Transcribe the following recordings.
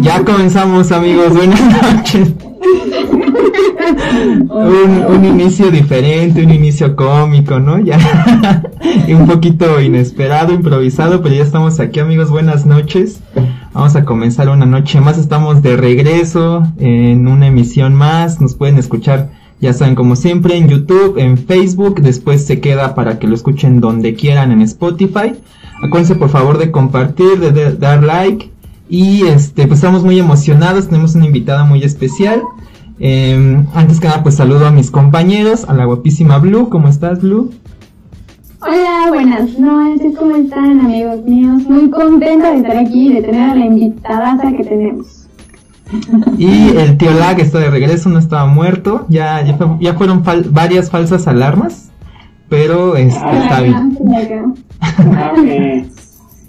Ya comenzamos amigos, buenas noches. un, un, inicio diferente, un inicio cómico, ¿no? Ya un poquito inesperado, improvisado, pero ya estamos aquí amigos, buenas noches. Vamos a comenzar una noche más, estamos de regreso en una emisión más, nos pueden escuchar, ya saben, como siempre, en YouTube, en Facebook, después se queda para que lo escuchen donde quieran en Spotify. Acuérdense por favor de compartir, de, dar like. Y este, pues estamos muy emocionados, tenemos una invitada muy especial. Em, antes que nada, pues saludo a mis compañeros, a la guapísima Blue. ¿Cómo estás, Blue? Hola, buenas noches, ¿cómo están, amigos míos? Muy contenta de estar aquí, de tener a la invitada que tenemos. Y el tío Lag está de regreso, no estaba muerto. Ya, ya, fueron varias falsas alarmas, pero este, está bien.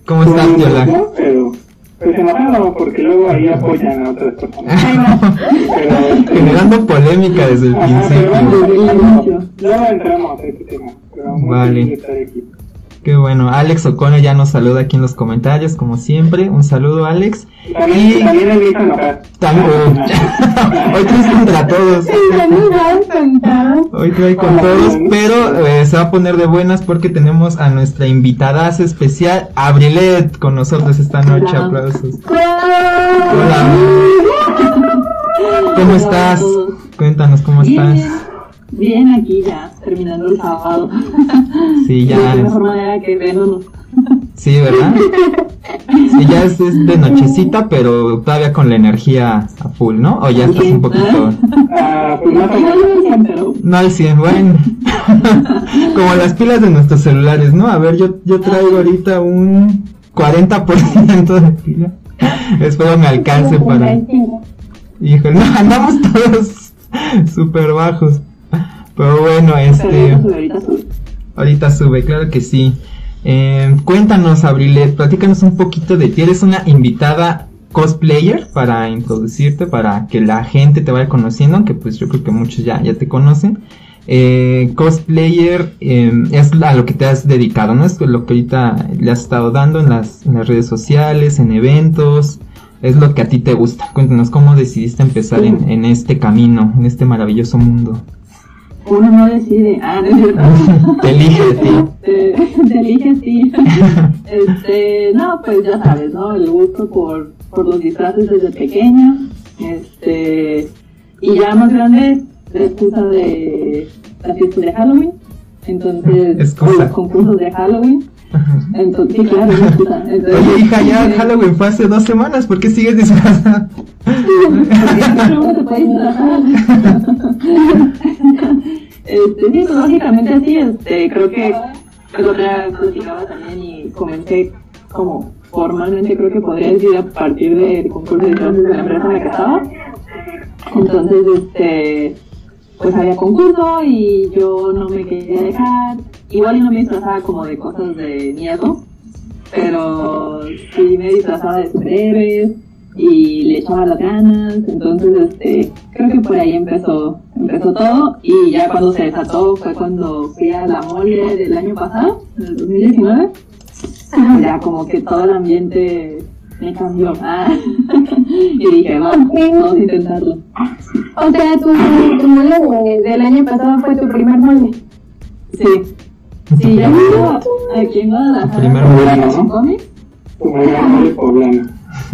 ¿Cómo estás, tío Lag? Pero, pues enojado porque luego ahí apoyan a otras personas. Generando polémica desde el principio. Luego entramos a este tema. Vale. Qué bueno. Alex O'Connor ya nos saluda aquí en los comentarios, como siempre. Un saludo, Alex. También, y... también También. Hoy traes contra todos. Hoy trae con todos, pero eh, se va a poner de buenas porque tenemos a nuestra invitada especial, Abrilet, con nosotros esta noche. Aplausos. Hola. ¿Cómo estás? Cuéntanos cómo estás. Bien, aquí ya, terminando el sábado. Sí, ya. De mejor manera que vernos. Sí, ¿verdad? Sí, ya es, de nochecita, pero todavía con la energía a full, ¿no? O ya estás un poquito... Ah, pues no al 100, bueno. Como las pilas de nuestros celulares, ¿no? A ver, yo, yo traigo ahorita un 40% de pila. Espero me alcance para... Híjole, no, andamos todos súper bajos. Pero bueno, este... Ahorita sube, claro que sí. Eh, cuéntanos, Abrilet, platícanos un poquito de ti. Eres una invitada cosplayer para introducirte, para que la gente te vaya conociendo, aunque pues yo creo que muchos ya, ya te conocen. Eh, cosplayer eh, es a lo que te has dedicado, ¿no? Es lo que ahorita le has estado dando en las, en las redes sociales, en eventos, es lo que a ti te gusta. Cuéntanos cómo decidiste empezar en, en este camino, en este maravilloso mundo uno no decide. Ah, no Te elige a ti. Te, elige a ti. Este, no, pues ya sabes, ¿no? El gusto por, por los disfraces desde pequeña. Este, y ya más grande, la excusa de la fiesta de Halloween. Entonces, los concursos de Halloween. Entonces, sí, claro, excusa. Oye, hija, ya Halloween fue hace dos semanas, ¿por qué sigues disfrazar. Este, sí, pues básicamente así, este, creo que el otro día platicaba también y comenté como formalmente creo que podría decir a partir del concurso de clases de la empresa en la que estaba. Entonces, este, pues había concurso y yo no me quería dejar. Igual yo no me disfrazaba como de cosas de miedo, pero sí me disfrazaba de superhéroes y le echaba las ganas, entonces este, creo que por ahí empezó, empezó todo y ya cuando se desató fue cuando fui a la mole del año pasado, del 2019, ya como que todo el ambiente me cambió ah, y dije, vamos, vamos a intentarlo. O sea, tu, mole del año pasado fue tu primer mole. Sí. Sí, ya aquí en Guadalajara. Primer mole, ¿no? Tu primer mole poblano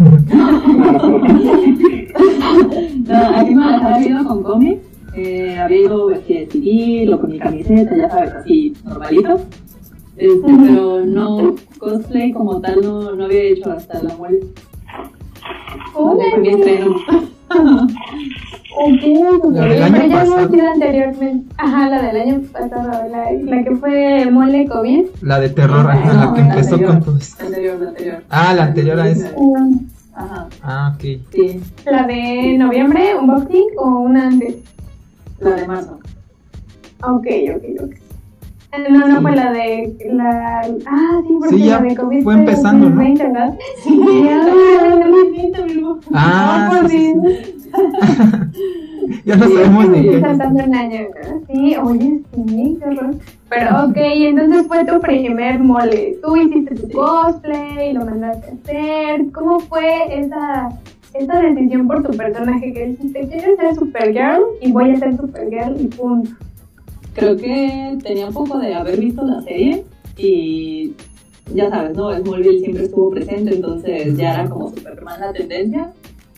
no, aquí me había ido con cómics, eh, había ido vestida de civil o con mi camiseta, ya sabes, así normalito. Este, pero no, cosplay como tal no, no había hecho hasta la muerte. Hola. Fue mi estreno. la del año pasado. anteriormente. Ajá, la del año pasado, la, la que fue mole COVID. La de terror, la que empezó con todo La anterior, la anterior. Ah, la anterior a esa. Ajá. Ah, ok. Sí. ¿La de noviembre, un boxing o una antes? La de marzo. Ok, ok, ok. No, no fue la de la ah sí porque la de COVID fue empezando, ¿no? Sí, ah, sí, Ya no sabemos ni qué. Saltando un año, ¿no? Sí, oye, sí, qué horror. Pero ok, entonces fue tu primer mole. Tú hiciste tu cosplay, lo mandaste a hacer. ¿Cómo fue esa, esa decisión por tu personaje? Que dijiste, quiero ser Supergirl y voy a ser Supergirl y punto. Creo que tenía un poco de haber visto la serie y ya sabes, ¿no? Smallville siempre estuvo presente, entonces ya era como Superman la tendencia.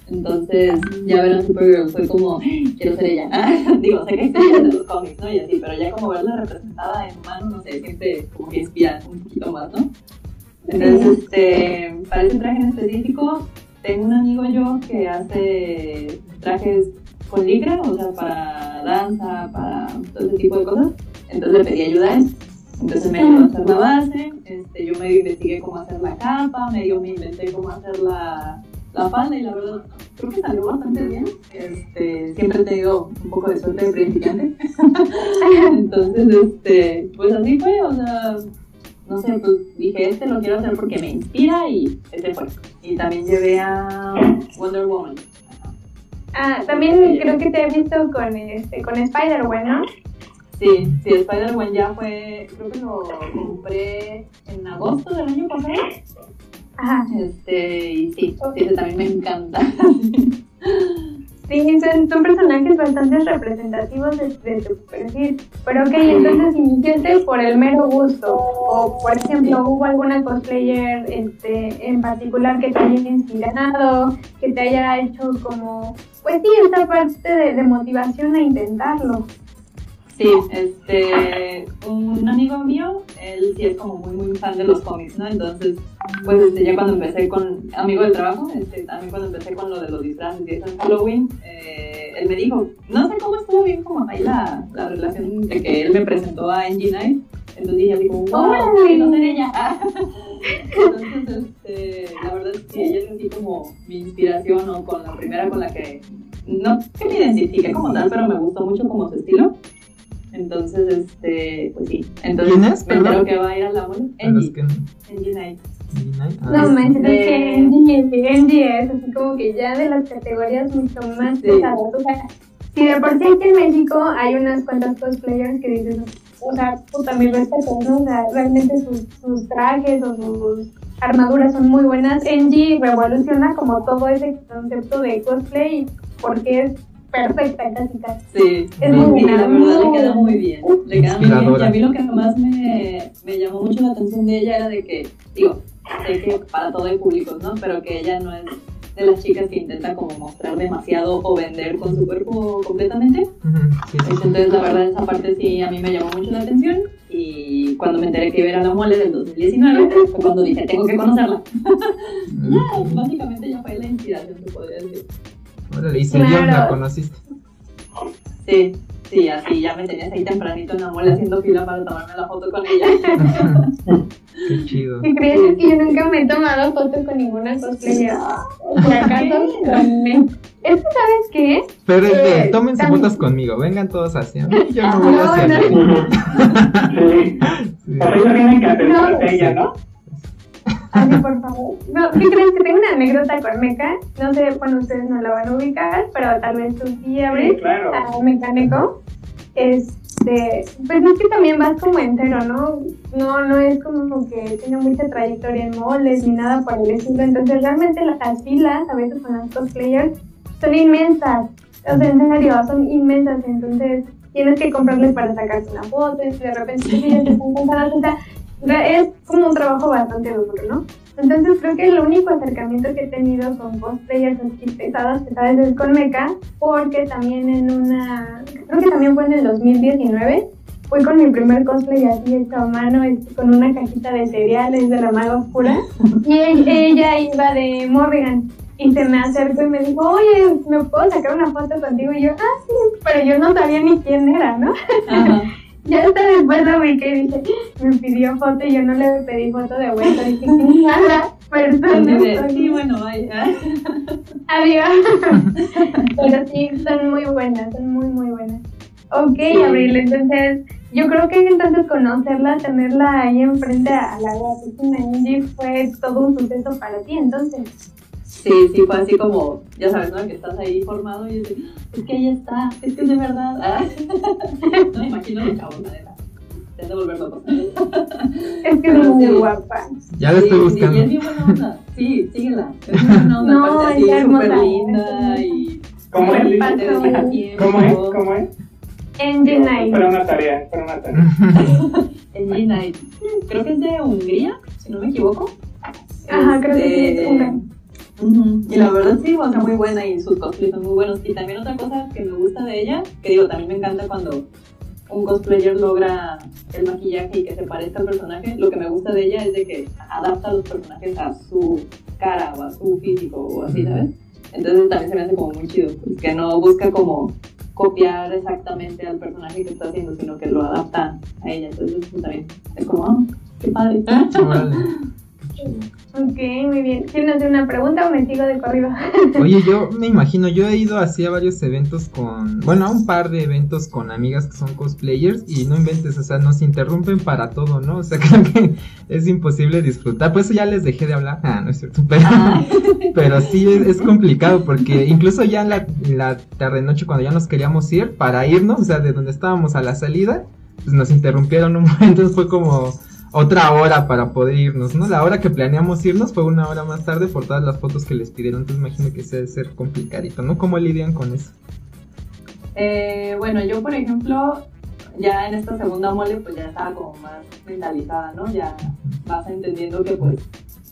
Entonces, ya ver a Supergirl fue como, quiero ser ella. Digo, sé que existe de los cómics, ¿no? Y así, pero ya como verla representada en humano, no sé, siempre como que inspira un poquito más, ¿no? Entonces, este, para ese traje en específico, tengo un amigo yo que hace trajes con licra, o sea, para danza, para todo ese tipo de cosas. Entonces le pedí ayuda a él. Entonces me ayudó a hacer la base, este, yo medio investigué cómo hacer la capa, medio me inventé cómo hacer la, la falda y la verdad creo que salió bastante bien. Este, siempre he tenido un poco de suerte de principiante. Entonces, este, pues así fue, o sea, no sé, pues dije, este lo quiero hacer porque me inspira y este fue. Y también llevé a Wonder Woman. Ah, también creo que te he visto con, este, con Spider-Man, ¿no? Sí, sí, Spider-Man ya fue, creo que lo compré en agosto del año pasado. Ajá. Este, y sí, sí, ese también me encanta. Sí, son, son personajes bastante representativos de, tu perfil. Pero ok, entonces iniciaste por el mero gusto. O, por ejemplo, ¿hubo alguna cosplayer este, en particular que te haya inspirado, que te haya hecho como, pues sí, esta parte de, de motivación a intentarlo? Sí, este, un amigo mío, él sí es como muy, muy fan de los cómics, ¿no? Entonces, pues este, ya cuando empecé con, amigo del trabajo, este, también cuando empecé con lo de los disfraces y eso en Halloween, eh, él me dijo, no sé cómo estuvo bien como ahí la, la relación de que él me presentó a NG9, entonces así como, wow, quiero ser ella. entonces, este, la verdad es que ella así como mi inspiración o con la primera con la que, no que me identifique como tal, pero me gustó mucho como su estilo. Entonces, este, pues sí. Entonces, ¿Quién es? me entero que va a ir a la los Angie. Angie Knight. Ah, No manches, es de- que Angie, Angie es así como que ya de las categorías mucho más Sí. pesadas. O sea, si de por sí aquí en México hay unas cuantas cosplayers que dices, o sea, puta, mis respetos, ¿no? O sea, realmente sus, sus trajes o sus armaduras son muy buenas. Angie revoluciona como todo ese concepto de cosplay porque es perfecta casi casi. Sí, Es muy la verdad le queda muy bien. Le queda muy bien. Y a mí lo que más me, me llamó mucho la atención de ella era de que, digo, sé que para todo hay públicos, ¿no? Pero que ella no es de las chicas que intenta como mostrar demasiado o vender con su cuerpo completamente. Sí, sí. Entonces, la verdad, esa parte sí a mí me llamó mucho la atención. Y cuando me enteré que iba a la mole del 2019, fue cuando dije, tengo que conocerla. Básicamente ya fue la inspiración, se podría decir. Órale, y Claro. la conociste. Sí, sí, así ya me tenías ahí tempranito en la mole haciendo fila para tomarme la foto con ella. Qué chido. ¿Qué crees? Es que yo nunca me he tomado fotos con ninguna cosplayer. O sea, acaso Es que, ¿sabes qué? Pero es de, Eh, tómense también- fotos conmigo, vengan todos hacia mí. Yo no voy No, hacia no. mí. Sí. Ellos tienen que acercarse a ella, ¿no? Ay, por favor. No, ¿qué crees? Que tengo una anécdota con Meca. No sé, bueno, ustedes no la van a ubicar, pero tal vez tú sí, Abril. Sí, claro. A Mecánico. Este, pues es que también vas como entero, ¿no? No, no es como que tiene mucha trayectoria en moles ni nada por el estilo. Entonces, realmente las filas, a veces con las cosplayers, son inmensas. O sea, en serio, son inmensas. Entonces, tienes que comprarles para sacarte una foto y de repente ellas te están sentadas, o sea, es como un trabajo bastante duro, ¿no? Entonces creo que el único acercamiento que he tenido con cosplayers así pesadas, pesadas es con Mecha, porque también en una, creo que también fue en el 2019, fui con mi primer cosplay así hecho a mano, con una cajita de cereales de la maga oscura, y ella iba de Morrigan. Y se me acercó y me dijo, oye, ¿me puedo sacar una foto contigo? Y yo, ah, sí, pero yo no sabía ni quién era, ¿no? Ajá. Ya hasta después lo ubiqué y dije, me pidió foto y yo no le pedí foto de vuelta. Dije, qué mala persona. Así de, soy". sí, bueno, vaya. Adiós. Pero sí, son muy buenas, son muy, muy buenas. Ok. Abril, entonces, yo creo que entonces conocerla, tenerla ahí enfrente a la guapísima Angie fue todo un suceso para ti, entonces. Sí, sí, fue así como, ya sabes, ¿no? Que estás ahí formado y dices, es que ahí está, es que es de verdad. Ah. No me imagino los chavos, la neta. Se han de volver. Es que es muy sí. guapa. Ya la estoy Sí, buscando. Sí, y es bien buena onda. Sí, síguela. Es muy buena onda. No, aparte así, hermosa. súper linda y... ¿Cómo es? Te. ¿Cómo es? ¿Cómo es? Engine Night. Para una tarea, para una tarea. En G-Night. Creo que es de Hungría, si no me equivoco. Ajá, creo que sí, es Este, Y la verdad sí, o sea, muy buena y sus cosplays son muy buenos. Y también otra cosa que me gusta de ella, que digo, también me encanta cuando un cosplayer logra el maquillaje y que se parezca al personaje. Lo que me gusta de ella es de que adapta a los personajes a su cara o a su físico o así, ¿sabes? Entonces también se me hace como muy chido, pues, que no busca como copiar exactamente al personaje que está haciendo, sino que lo adapta a ella. Entonces pues, también es como, ah, qué padre. Órale. Ok, muy bien. ¿Quieren hacer una pregunta o me sigo de corrido? Oye, yo me imagino, yo he ido así a varios eventos con, bueno, a un par de eventos con amigas que son cosplayers y no inventes, o sea, nos interrumpen para todo, ¿no? O sea, creo que es imposible disfrutar, por eso ya les dejé de hablar, ah, no es cierto, pero, Ah, pero sí es, es complicado porque incluso ya en la, la tarde noche cuando ya nos queríamos ir para irnos, o sea, de donde estábamos a la salida, pues nos interrumpieron un momento, entonces fue como otra hora para poder irnos, ¿no? La hora que planeamos irnos fue una hora más tarde por todas las fotos que les pidieron, entonces imagino que se debe ser complicadito, ¿no? ¿Cómo lidian con eso? Eh, bueno, yo por ejemplo, ya en esta segunda mole pues ya estaba como más mentalizada, ¿no? Ya vas entendiendo que pues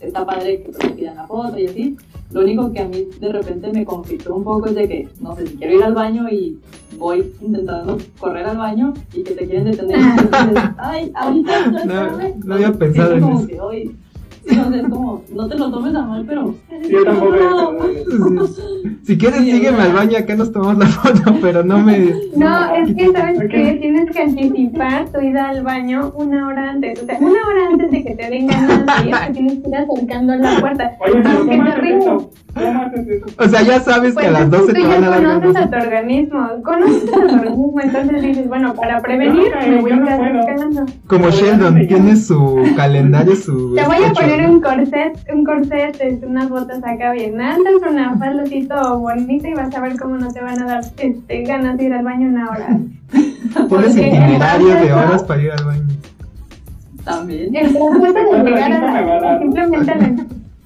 está padre que te pidan la foto y así. Lo único que a mí de repente me conflictó un poco es de que, no sé, si quiero ir al baño y voy intentando correr al baño y que te quieren detener y tú dices, ay, ahorita no, No, espérame". no había pensado en eso. Sí, o sea, es como, no te lo tomes a mal, pero... No. pensado Si quieres, Sí, sígueme al baño, acá nos tomamos la foto, pero no me... No, es que sabes que tienes que anticipar tu ida al baño una hora antes. O sea, una hora antes de que te den ganas de ir, te tienes que ir acercando a la puerta. Oye, pero Aunque ¿cómo te rindas. O sea, ya sabes Pues que a las es que 12 tú te ya van a dar conoces a tu organismo, conoces a tu organismo, entonces dices, bueno, para prevenir no me voy a ir acercando. Como Sheldon, tiene su calendario, su... Te voy a especho, un corset, un corset, este, unas botas acá bien altas, una todo bonita y vas a ver cómo no te van a dar este, ganas de ir al baño una hora. Pones itinerario de horas para ir al baño. También. El proceso de ¿Cuánto llegar a simplemente le-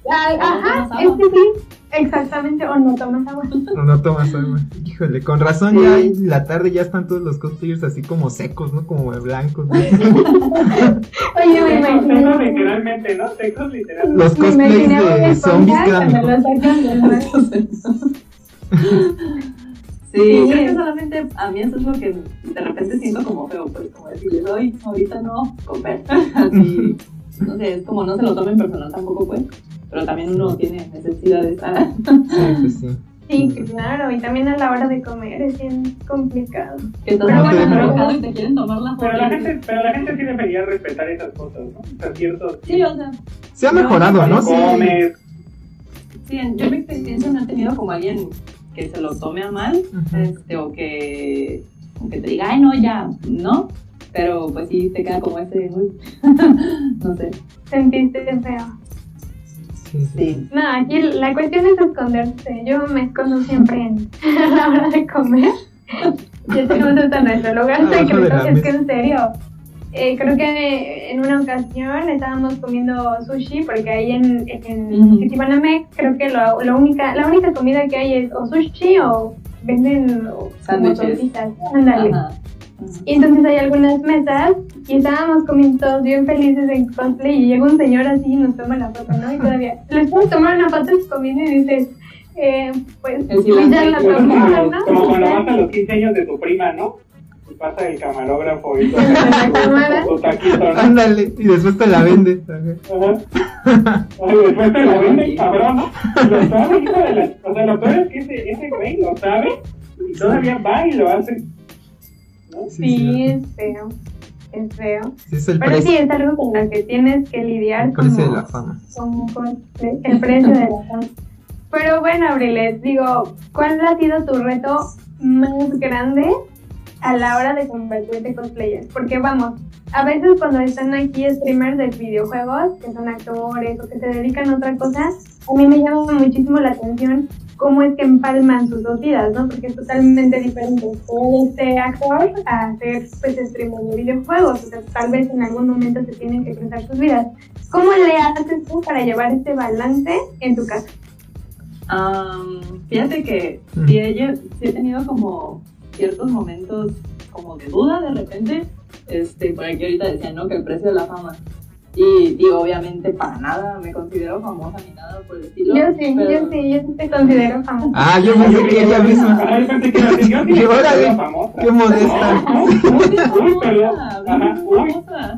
Ay, ¿O no Ajá, tomas es agua? que sí, exactamente, o no tomas agua. No, no tomas agua. Híjole, con razón ya en la tarde ya están todos los cosplayers así como secos, ¿no? Como blancos. ¿no? Oye, me Secos imagino. literalmente, ¿no? Secos literalmente. Los cosplays de zombies. Sí, Sí. creo que solamente a mí eso es lo que de repente siento como feo, pues como decirles, hoy, ahorita no, comer. Así, no sé, es como no se lo tomen personal tampoco, pues, pero también uno tiene necesidad de estar. Sí, pues sí. Sí, claro, y también a la hora de comer es bien complicado. Pero bueno, pero- y te quieren tomar la Pero la gente, pero la gente sí debería respetar esas cosas, ¿no? O sea, ciertos... Sí, o sea, Se ha mejorado, ¿no? Sí. Comes, sí, en- yo en mi experiencia no he tenido como alguien que se lo tome a mal, este, o que, o que te diga, ay, no, ya, no. Pero pues sí, te queda como ese, uy, no sé. Sentiste feo. Sí. No, aquí la cuestión es esconderse. Yo me escondo siempre en, a la hora de comer. Ya tenemos hasta nuestro lugar de secreto. Es que en serio. eh, creo que en una ocasión estábamos comiendo sushi porque ahí en, en Ujú. Citibanamex creo que lo, lo única, la única comida que hay es o sushi o venden Sándwiches. Y entonces hay algunas mesas y estábamos comiendo todos bien felices en cosplay y llega un señor así y nos toma la foto, ¿no? Y todavía les puedo tomar una foto comida y dices, eh, pues ya la tomamos, ¿no? como cuando vas a los 15 años de tu prima, ¿no? Y pasa el camarógrafo y todo. Ándale, y después te la vende. Ajá. Ay, después te la vende, cabrón, ¿no? Lo sabe, hijo de la... O sea, lo peor es que ese, ese güey lo sabe y todavía va y lo hace. ¿No? Sí, Sí, sí. es feo, es feo. Sí, es el Pero sí, precio, es algo con lo que tienes que lidiar el precio de como- la fama. como con el precio de la fama. Pero bueno, Abril, les digo, ¿cuál ha sido tu reto más grande a la hora de convertirte cosplayer. Porque vamos, a veces cuando están aquí streamers de videojuegos, que son actores o que se dedican a otra cosa, a mí me llama muchísimo la atención cómo es que empalman sus dos vidas, ¿no? Porque es totalmente diferente ser este actor a ser pues streamer de videojuegos. O sea, tal vez en algún momento se tienen que cruzar sus vidas. ¿Cómo le haces tú para llevar este balance en tu casa? Am, fíjate que Mm. sí sí he tenido como ciertos momentos como de duda de repente, este, por aquí ahorita decían, ¿no? Que el precio de la fama. Y digo, obviamente para nada me considero famosa ni nada por el estilo. Yo sí, pero- yo sí, yo sí te considero famosa. Ah, yo pensé que ella misma. Ah, yo famosa. qué modesta. Uy, perdón.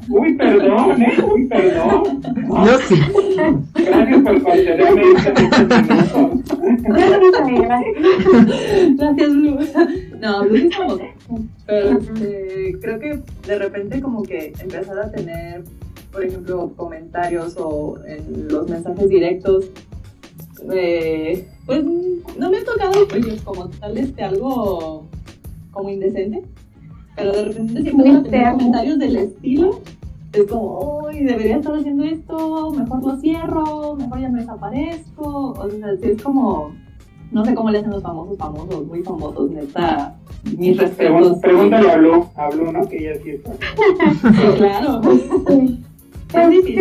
Uy, perdón, eh, uy, perdón. Yo sí. Gracias por concederme sí, gracias. Blue. No, sí es famosa. Pero este, creo que de repente como que empezar a tener, por ejemplo, comentarios o en los mensajes directos, eh, pues no me ha tocado pues, como tal este algo como indecente, pero de repente siempre Muy van a tener comentarios del estilo. Es como, uy, debería estar haciendo esto, mejor lo cierro, mejor ya me desaparezco. O sea, sí es como, no sé cómo le hacen los famosos famosos, muy famosos, neta. Mis respetos. Pregúntale a Blue, a Blue, ¿no? Que ella sí está. Sí, Sí.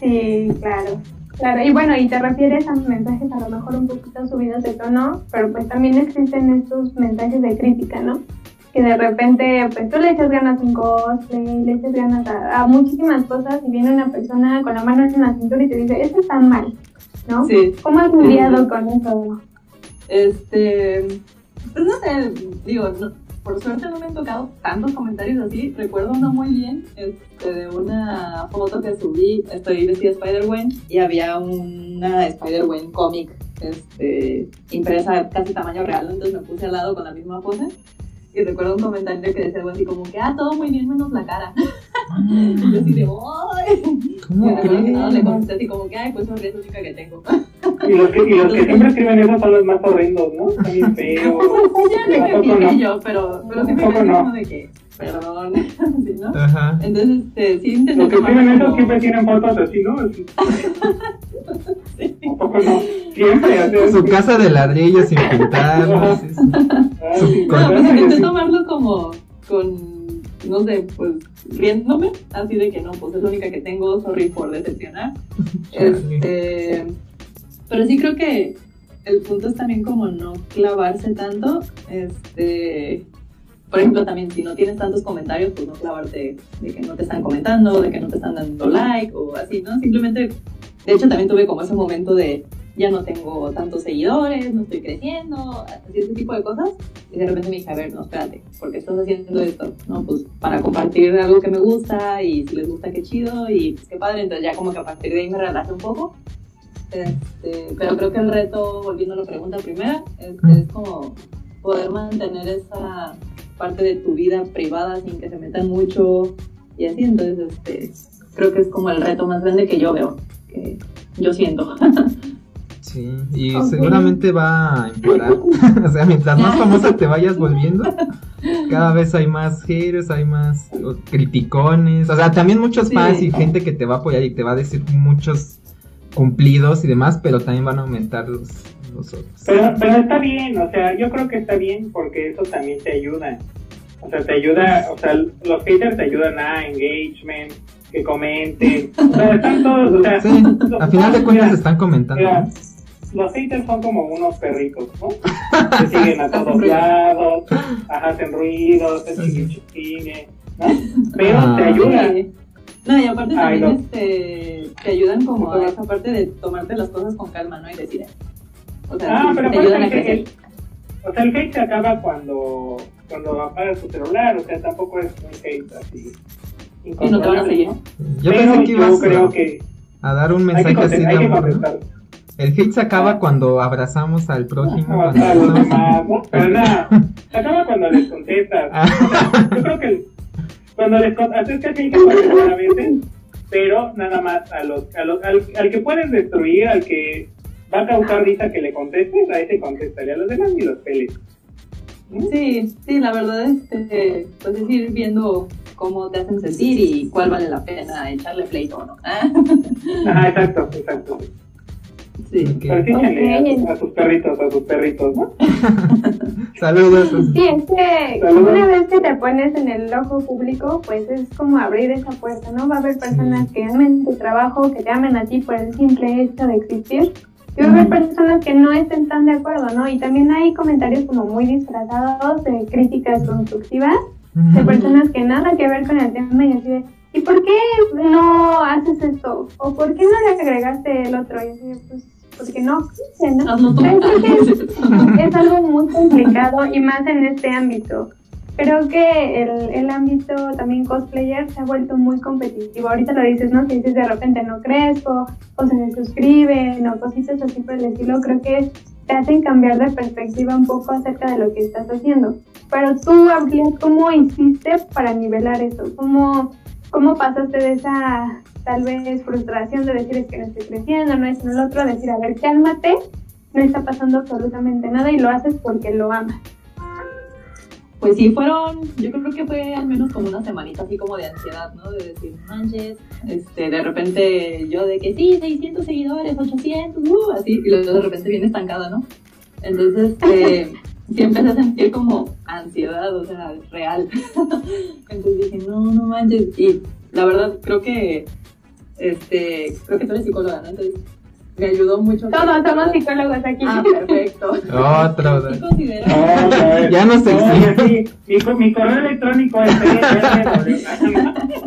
Sí, claro. Claro, y bueno, y te refieres a mensajes a lo mejor un poquito subidos de tono, pero pues también existen estos mensajes de crítica, ¿no? Que de repente, pues tú le echas ganas a un cosplay, le echas ganas a, a muchísimas cosas y viene una persona con la mano en la cintura y te dice, esto está mal, ¿no? Sí. ¿Cómo has lidiado con eso? Este, pues no sé, digo, no- por suerte no me han tocado tantos comentarios así. Recuerdo uno muy bien, este, de una foto que subí, estoy vestida de Spider-Gwen y había una Spider-Gwen cómic, este, impresa casi tamaño real, entonces me puse al lado con la misma pose. Y recuerdo un comentario que decía algo así como que, ah, todo muy bien menos la cara. y yo así de, ¡ay! Y ¿Cómo recuerdo que nada, le contesté así como que, ay, pues sonríe, es la única que tengo. Y los que, y los que siempre escriben eso son los más horrendos, ¿no? Están bien feos. Ya no me Tampoco fijé no. yo, pero, pero sí me no. como de que, perdón, ¿sí, ¿no? Ajá. Entonces, este, sí intenté Los que escriben eso como- siempre tienen fotos así, ¿no? Así. Tampoco no. Siempre. Su casa de ladrillos sin pintar. ¿no? Sí, sí. Ah, sí, No, pues Sí. tomarlo como con, no sé, pues riéndome, así de que no, pues es la única que tengo, sorry por decepcionar. Este, pero sí creo que el punto es también como no clavarse tanto, este, por ejemplo también si no tienes tantos comentarios, pues no clavarte de que no te están comentando, de que no te están dando like o así, ¿no? Simplemente, de hecho también tuve como ese momento de ya no tengo tantos seguidores, no estoy creciendo, así ese tipo de cosas. Y de repente me dije, a ver, no, espérate, ¿por qué estás haciendo esto? No, pues para compartir algo que me gusta y si les gusta, qué chido y pues qué padre. Entonces ya como que a partir de ahí me relajé un poco. Este, pero creo que el reto, volviendo a la pregunta primera, este, es como poder mantener esa parte de tu vida privada sin que se metan mucho y así. Entonces, este, creo que es como el reto más grande que yo veo, que yo siento. Sí, y seguramente va a empeorar. o sea, mientras más famosa te vayas volviendo, cada vez hay más haters, hay más criticones. O sea, también muchos Sí. fans y gente que te va a apoyar y te va a decir muchos cumplidos y demás, pero también van a aumentar los, los otros. Pero, pero está bien, o sea, yo creo que está bien porque eso también te ayuda. O sea, te ayuda, o sea, los haters te ayudan a engagement, que comenten. O sea, están todos, o sea, Sí, los- a final de cuentas están comentando. los haters son como unos perritos, ¿no? Que siguen a todos lados, hacen ruidos, Sí. chiquichique, ¿no? Pero Ah. te ayuda. No, y aparte Ay, también no. este, te ayudan como a esa parte de tomarte las cosas con calma, ¿no? Y decir, o sea, Ah, sí, pero te ayudan a aparte crecer. el, o sea, el hate se acaba cuando, cuando apagas tu celular, o sea, tampoco es un hate así. Y no te van a seguir. ¿no? Yo Pero pensé que ibas creo a, que a dar un hay que, mensaje así de hay que amor. El hate se acaba cuando abrazamos al prójimo. No, ¿no? Pero nada, se acaba cuando les contestas. Ah. Yo creo que el- cuando les contestas, es que que contestar a veces, pero nada más a los, a los, al, al que puedes destruir, al que va a causar risa que le contestes, a ese contéstale, a los demás ni los peles. Sí, sí, la verdad, este, pues es ir viendo cómo te hacen sentir y cuál vale la pena echarle pleito o no. Ajá, exacto, exacto. Sí. A, a sus perritos, a sus perritos, ¿no? Saludos. Sí, es que Saludos. una vez que te pones en el ojo público, pues es como abrir esa puerta, ¿no? Va a haber personas que amen tu trabajo, que te amen a ti por el simple hecho de existir. Y va a haber personas que no estén tan de acuerdo, ¿no? Y también hay comentarios como muy disfrazados de críticas constructivas de personas que nada que ver con el tema y así de, ¿y por qué no haces esto? ¿O por qué no le agregaste el otro? Y de, pues, porque no quise, ¿no? Pero que es algo muy complicado y más en este ámbito. Creo que el, el ámbito también cosplayer se ha vuelto muy competitivo. Ahorita lo dices, ¿no? Que dices de repente no crezco, o se desuscriben, o cositas así por el estilo. Creo que te hacen cambiar de perspectiva un poco acerca de lo que estás haciendo. Pero tú, Aurelia, ¿cómo hiciste para nivelar eso? ¿Cómo, ¿Cómo pasaste de esa tal vez frustración de decir es que no estoy creciendo, no es en el otro, decir, a ver, cálmate, no está pasando absolutamente nada y lo haces porque lo amas? Pues sí, fueron, yo creo que fue al menos como una semanita así como de ansiedad, ¿no? De decir, manches, este, de repente yo de que sí, 600 seguidores, 800, uh, así, y luego de repente viene estancada, ¿no? Entonces, eh, sí empecé a sentir como ansiedad, o sea, real. Entonces dije, no, no manches, y la verdad creo que, este, creo que tú eres psicóloga, ¿no? Entonces, me ayudó mucho. que- Todos somos psicólogos aquí. Ah, perfecto. Otro. Sí considero. Ya no se Oye, sí, mi, mi correo electrónico es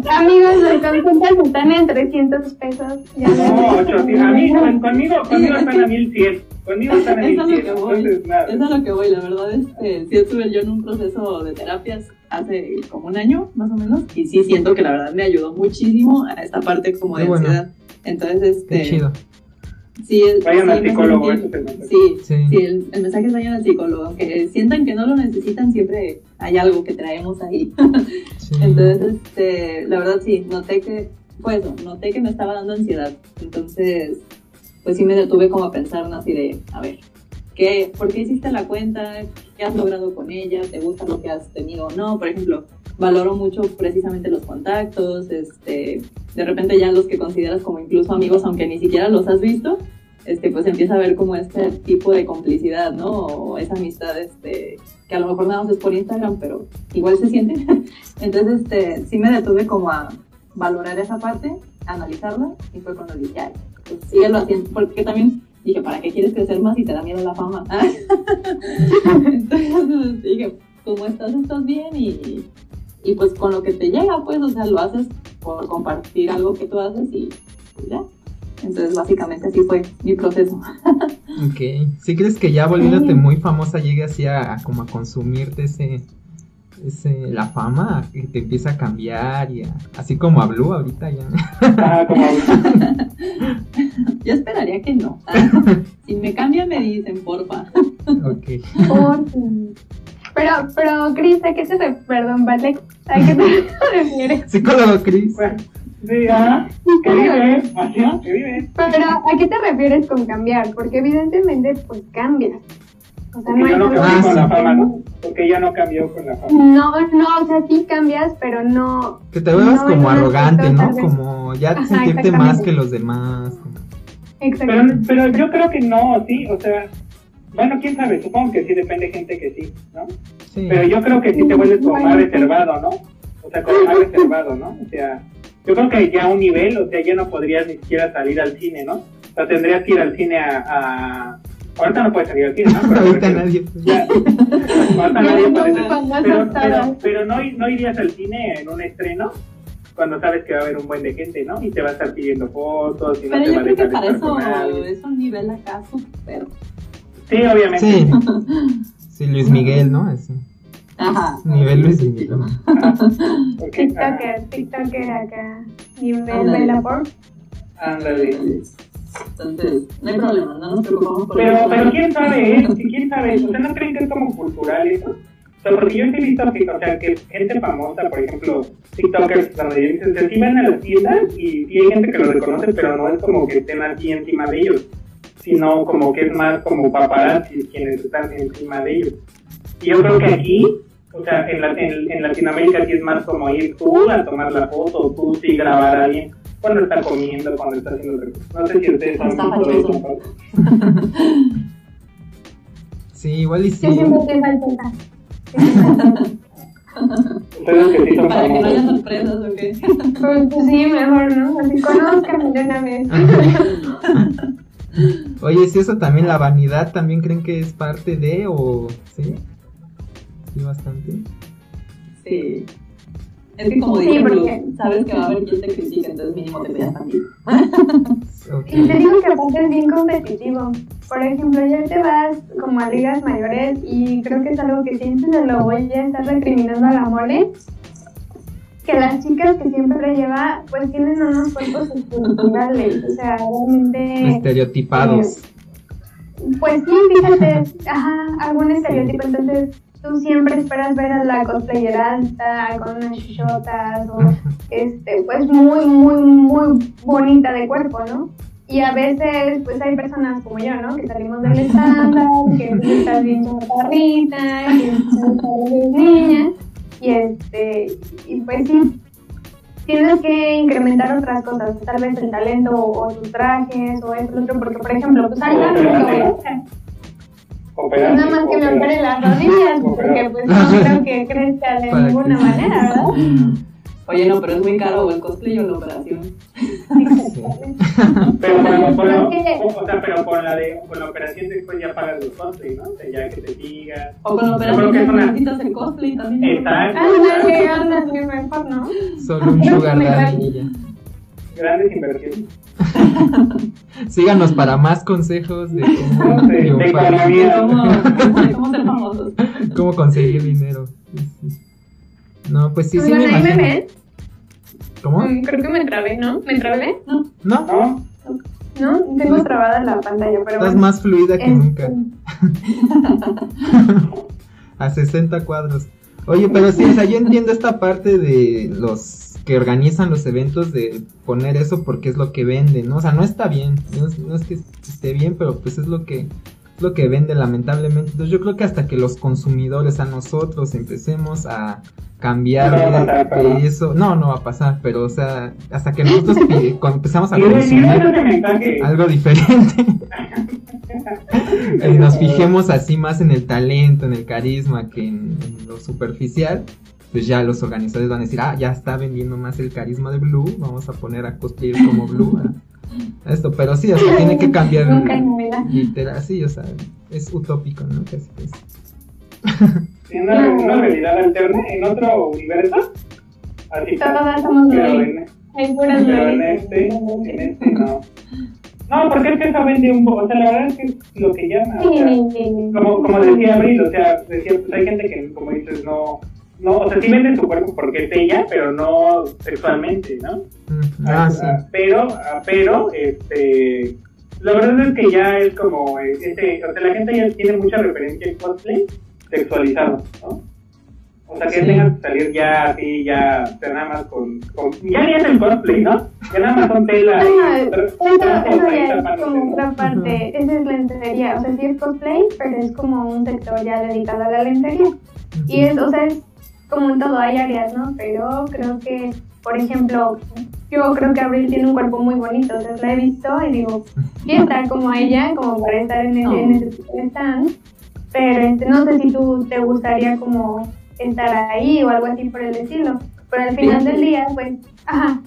Amigos, las consultas están en 300 pesos. Ya No, ves. 800. A mí, con- conmigo, conmigo están a 1100. Conmigo están a Es a lo 1100. que voy. Entonces, nada. Es a lo que voy, la verdad, este, sí estuve yo en un proceso de terapias hace como un año, más o menos, y sí siento que la verdad me ayudó muchísimo a esta parte como de bueno. ansiedad. Entonces, este, Qué chido. sí, es- Vayan sí al psicólogo, es el. Sí, Sí. sí, el, el mensaje es vayan al psicólogo, aunque sientan que no lo necesitan, siempre hay algo que traemos ahí. Sí. Entonces, este, la verdad sí, noté que, fue eso, noté que me estaba dando ansiedad. Entonces, pues sí me detuve como a pensar, ¿no? Así de, a ver, ¿qué, ¿por qué hiciste la cuenta? ¿Qué has logrado con ella? ¿Te gusta lo que has tenido o no? Por ejemplo, valoro mucho precisamente los contactos, este, de repente ya los que consideras como incluso amigos, aunque ni siquiera los has visto, este, pues empieza a ver como este tipo de complicidad, ¿no? O esa amistad, este, que a lo mejor nada más es por Instagram, pero igual se siente. Entonces, este, sí me detuve como a valorar esa parte, analizarla, y fue cuando dije, ay, pues síguelo haciendo, porque también dije, ¿para qué quieres crecer más si te da miedo la fama? Entonces dije, como estás, estás bien, y, y pues con lo que te llega, pues, o sea, lo haces por compartir algo que tú haces y pues ya. Entonces, básicamente así fue mi proceso. Ok. ¿Sí crees que ya volviéndote muy famosa llegue así a, a como a consumirte ese, ese, la fama, que te empieza a cambiar y a- así como a Blue ahorita ya? Ah, como Yo esperaría que no. si me cambia, me dicen, porfa. ok. Por. Pero, pero, Cris, ¿a qué te refieres? Perdón, vale. ¿A qué te refieres? Psicólogo Chris. Bueno, sí, ajá. Que vive, ajá, que vive. Pero, ¿a qué te refieres con cambiar? Porque evidentemente, pues cambias. O sea, no Porque ya no algo cambió Ah, con la fama, ¿no? Porque ya no cambió con la fama. No, no, o sea, sí cambias, pero no. Que te veas No, como arrogante, ¿no? Como ya Ajá, sentirte exactamente. más que los demás. como- Pero, Exacto. pero yo creo que no, sí, o sea, bueno, quién sabe, supongo que sí depende de gente que sí, ¿no? Sí. Pero yo creo que sí te vuelves como más reservado, ¿no? O sea, como más reservado, ¿no? O sea, yo creo que ya a un nivel, o sea, ya no podrías ni siquiera salir al cine, ¿no? O sea, tendrías que ir al cine a... a... Ahorita no puedes salir al cine, ¿no? Pero, Ahorita pero- nadie. Ya, ahorita nadie puede salir. pero, pero, no, no irías al cine en un estreno cuando sabes que va a haber un buen de gente, ¿no? Y te va a estar pidiendo fotos y no Pero te va yo a creo que dejar para eso es un nivel acá súper. Sí, obviamente. Sí. Sí, Luis Miguel, ¿no? Ese. Ajá. Nivel Luis Miguel. Ok, TikToker, TikToker acá. Nivel de la por. ah, Ándale. Entonces, no hay problema, no nos preocupamos por Pero, eso. pero quién sabe, ¿eh? ¿Quién sabe? ¿Ustedes no creen que es como cultural eso? O sea, porque yo he visto que, o sea, que gente famosa, por ejemplo, TikTokers, donde dicen, se sí van a las tiendas y sí hay gente que los reconoce, pero no es como que estén aquí encima de ellos, sino como que es más como paparazzi quienes están encima de ellos. Y yo creo que aquí, o sea, en, la, en, en Latinoamérica sí es más como ir tú a tomar la foto, o tú sí grabar a alguien cuando está comiendo, cuando está haciendo. No sé si ustedes han Está visto eso. Sí, igual y sí. Yo siempre estoy faltona. Ustedes que sí son Para que no haya sorpresas, ¿o qué? Pues, pues sí, mejor, ¿no? Así conozcan de una vez. Oye, si eso también, la vanidad, ¿también creen que es parte de o sí? Sí, bastante. Sí. Es que como Sí, dije, porque- sabes que va a haber quien te critique, entonces mínimo te veas también. Ok. Y te digo que aparte es bien competitivo. Por ejemplo, ya te vas como a ligas mayores y creo que es algo que siempre se lo voy a estar recriminando a la mole. Que las chicas que siempre lleva, pues tienen unos cuerpos estructurales. O sea, realmente. Estereotipados. Pues sí, fíjate, ajá, algún estereotipo. Entonces, tú siempre esperas ver a la cosplayer alta, con unas chichotas, o este, pues muy, muy, muy bonita de cuerpo, ¿no? Y a veces, pues hay personas como yo, ¿no? Que salimos del estándar, que estás bien chaparrita, que estás bien niña, y este, y pues sí, tienes que incrementar otras cosas, tal vez el talento o tus trajes o esto, otro, porque por ejemplo, pues hay algo que Nada más que me opere las rodillas, porque pues no creo que crezca de Para ninguna que- manera, ¿verdad? Oye, no, pero es muy caro el cosplay o la operación. Sí. Pero bueno, con la, Es que- o sea, pero con la de con la operación después ya pagas los costes, ¿no? O sea, ya que te siga. O con la operación que es una- necesitas el cosplay también. Exacto. Ándale, ándale, mejor, ¿no? Solo un sugar daddy. Grandes inversiones. Síganos para más consejos de cómo, De- de triunfar, economía. ¿Cómo, cómo, cómo ser famosos? cómo conseguir dinero. No, pues sí, sí me me imagino. ven. ¿Cómo? Mm, Creo que me trabé, ¿no? ¿Me trabé? ¿No? ¿No? No, tengo trabada la pantalla, pero Estás bueno. más fluida que Este, nunca. A 60 cuadros. Oye, pero sí, o sea, yo entiendo esta parte de los que organizan los eventos de poner eso porque es lo que vende, ¿no? O sea, no está bien, no es, no es que esté bien, pero pues es lo que es lo que vende lamentablemente. Entonces yo creo que hasta que los consumidores, a nosotros, empecemos a cambiar No va a pasar, de, de pero- eso, no, no va a pasar, pero o sea, hasta que nosotros cuando empezamos a consumir algo diferente. y nos fijemos así más en el talento, en el carisma que en, en lo superficial, pues ya los organizadores van a decir, ah, ya está vendiendo más el carisma de Blue, vamos a poner a cosplayer como Blue. a- a esto, pero sí, o sea, tiene que cambiar Nunca en mi vida. literal, sí, o sea, es utópico, ¿no? Casi, casi. En una, una realidad alterna, en otro universo. Así Todas somos Pero en, Hay puras pero en este, en este no. No, porque es que eso vende un poco. O sea, la verdad es que es lo que llama. o sea, como, como decía Abril, o sea, decía, pues hay gente que, como dices, no. No, o sea, sí vende su cuerpo porque es ella, pero no sexualmente, ¿no? Ah, sí. Pero, ah, pero, este, la verdad es que ya es como, eh, este, o sea, la gente ya tiene mucha referencia al cosplay sexualizado, ¿no? O sea, que Sí. tengas que salir ya así, ya, nada más con, con ya ni es el cosplay, ¿no? Ya nada más con tela Ah, y eso, trapos eso ahí ya es como ¿no? otra parte, esa es lencería, o sea, sí es cosplay, pero es como un sector ya dedicado a la lencería. Y es, o sea, es como en todo, hay áreas, ¿no? Pero creo que, por ejemplo, yo creo que Abril tiene un cuerpo muy bonito, sea, la he visto y digo, quiero estar como ella, como para estar en, el, en ese de stand, pero este, no sé si tú te gustaría como estar ahí o algo así por el estilo. Pero al final del día, pues, ajá,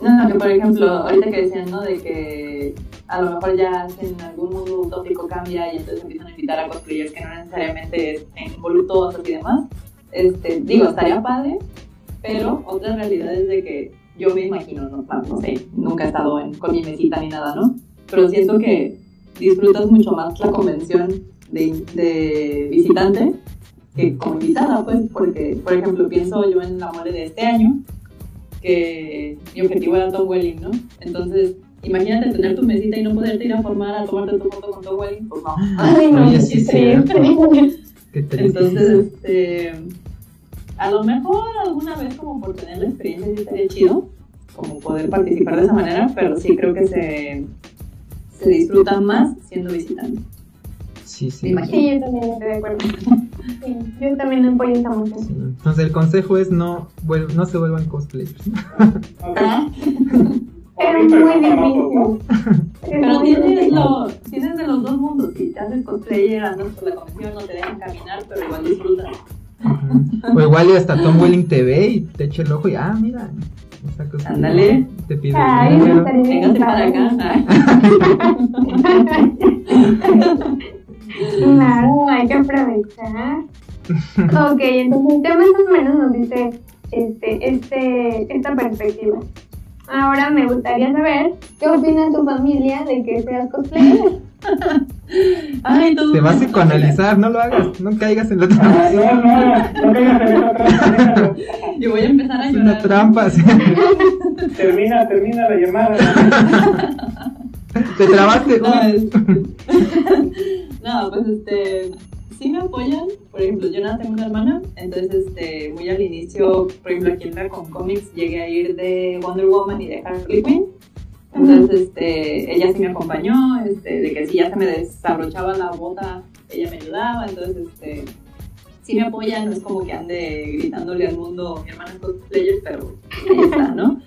No, no, que por ejemplo, ahorita que decían, ¿no? De que a lo mejor ya en algún mundo utópico cambia y entonces empiezan a invitar a cosplayers que no necesariamente estén voluptuosos y demás. Este, digo, estaría padre, pero otra realidad es de que yo me imagino, no, no sé, nunca he estado en, con mi mesita ni nada, ¿no? Pero siento que disfrutas mucho más la convención de, de visitante que como invitada, pues, porque, por ejemplo, pienso yo en la mole de este año, que mi objetivo era Tom Welling, ¿no? Entonces, imagínate tener tu mesita y no poderte ir a formar a tomarte tu foto con Tom Welling, pues no. ay no, sí, sí, cierto. sí. Qué triste. Entonces, este, a lo mejor alguna vez como por tener la experiencia estaría chido, como poder participar de esa manera, pero sí creo que se, se disfruta más siendo visitante. Sí, Me sí. imagino. Sí, yo también estoy de acuerdo. Sí, yo también apoyo esa moción. Sí. Entonces el consejo es no, vuel- no se vuelvan cosplayers. Ah, Es muy difícil. Pero tienes, lo, tienes de los dos mundos. Si te haces cosplayer, andas por la convención, no te dejan caminar, pero igual disfrutas. O igual y hasta Tom Welling te ve y te echa el ojo y ah, mira. esta cosa. Ándale. Te pide Ay, el para acá. Claro, hay que aprovechar. Ok, entonces ya más o menos nos dice este, este, esta perspectiva. Ahora me gustaría saber qué opina tu familia de que seas cosplayer. Ay, todo Te vas a psicoanalizar, no lo hagas, no caigas en la trampa. No, no, no caigas en esa trampa. Yo voy a empezar a Es llorar. una trampa. sí. Termina, termina la llamada. Te trabaste. No, no, pues este, sí me apoyan. Por ejemplo, yo nada tengo una hermana, entonces este, muy al inicio, por ejemplo, aquí en Raccoon Comics llegué a ir de Wonder Woman y de Harley Quinn. Entonces, este, ella sí me acompañó, este, de que si ya se me desabrochaba la bota, ella me ayudaba, entonces, este, sí me apoyan, no es como que ande gritándole al mundo, mi hermana es cosplayer, pero ahí está, ¿no?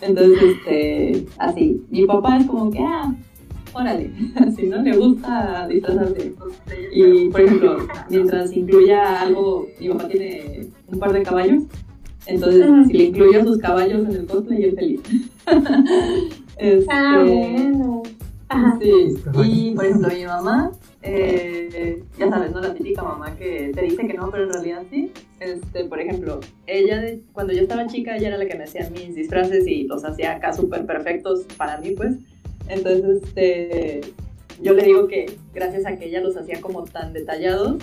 Entonces, este, así, mi papá es como que, ah, órale, así, ¿no? Le gusta disfrazarse. Y, por ejemplo, mientras incluya algo, mi papá tiene un par de caballos, entonces, si le incluyo sus caballos en el cosplay, él feliz. Este, Ah, bueno. Ajá. Sí, y por ejemplo mi mamá, eh, ya sabes, ¿no? La típica mamá que te dice que no, pero en realidad sí. Este, por ejemplo, ella, de- cuando yo estaba chica, ella era la que me hacía mis disfraces y los hacía acá súper perfectos para mí, pues. Entonces, este, yo le digo que gracias a que ella los hacía como tan detallados,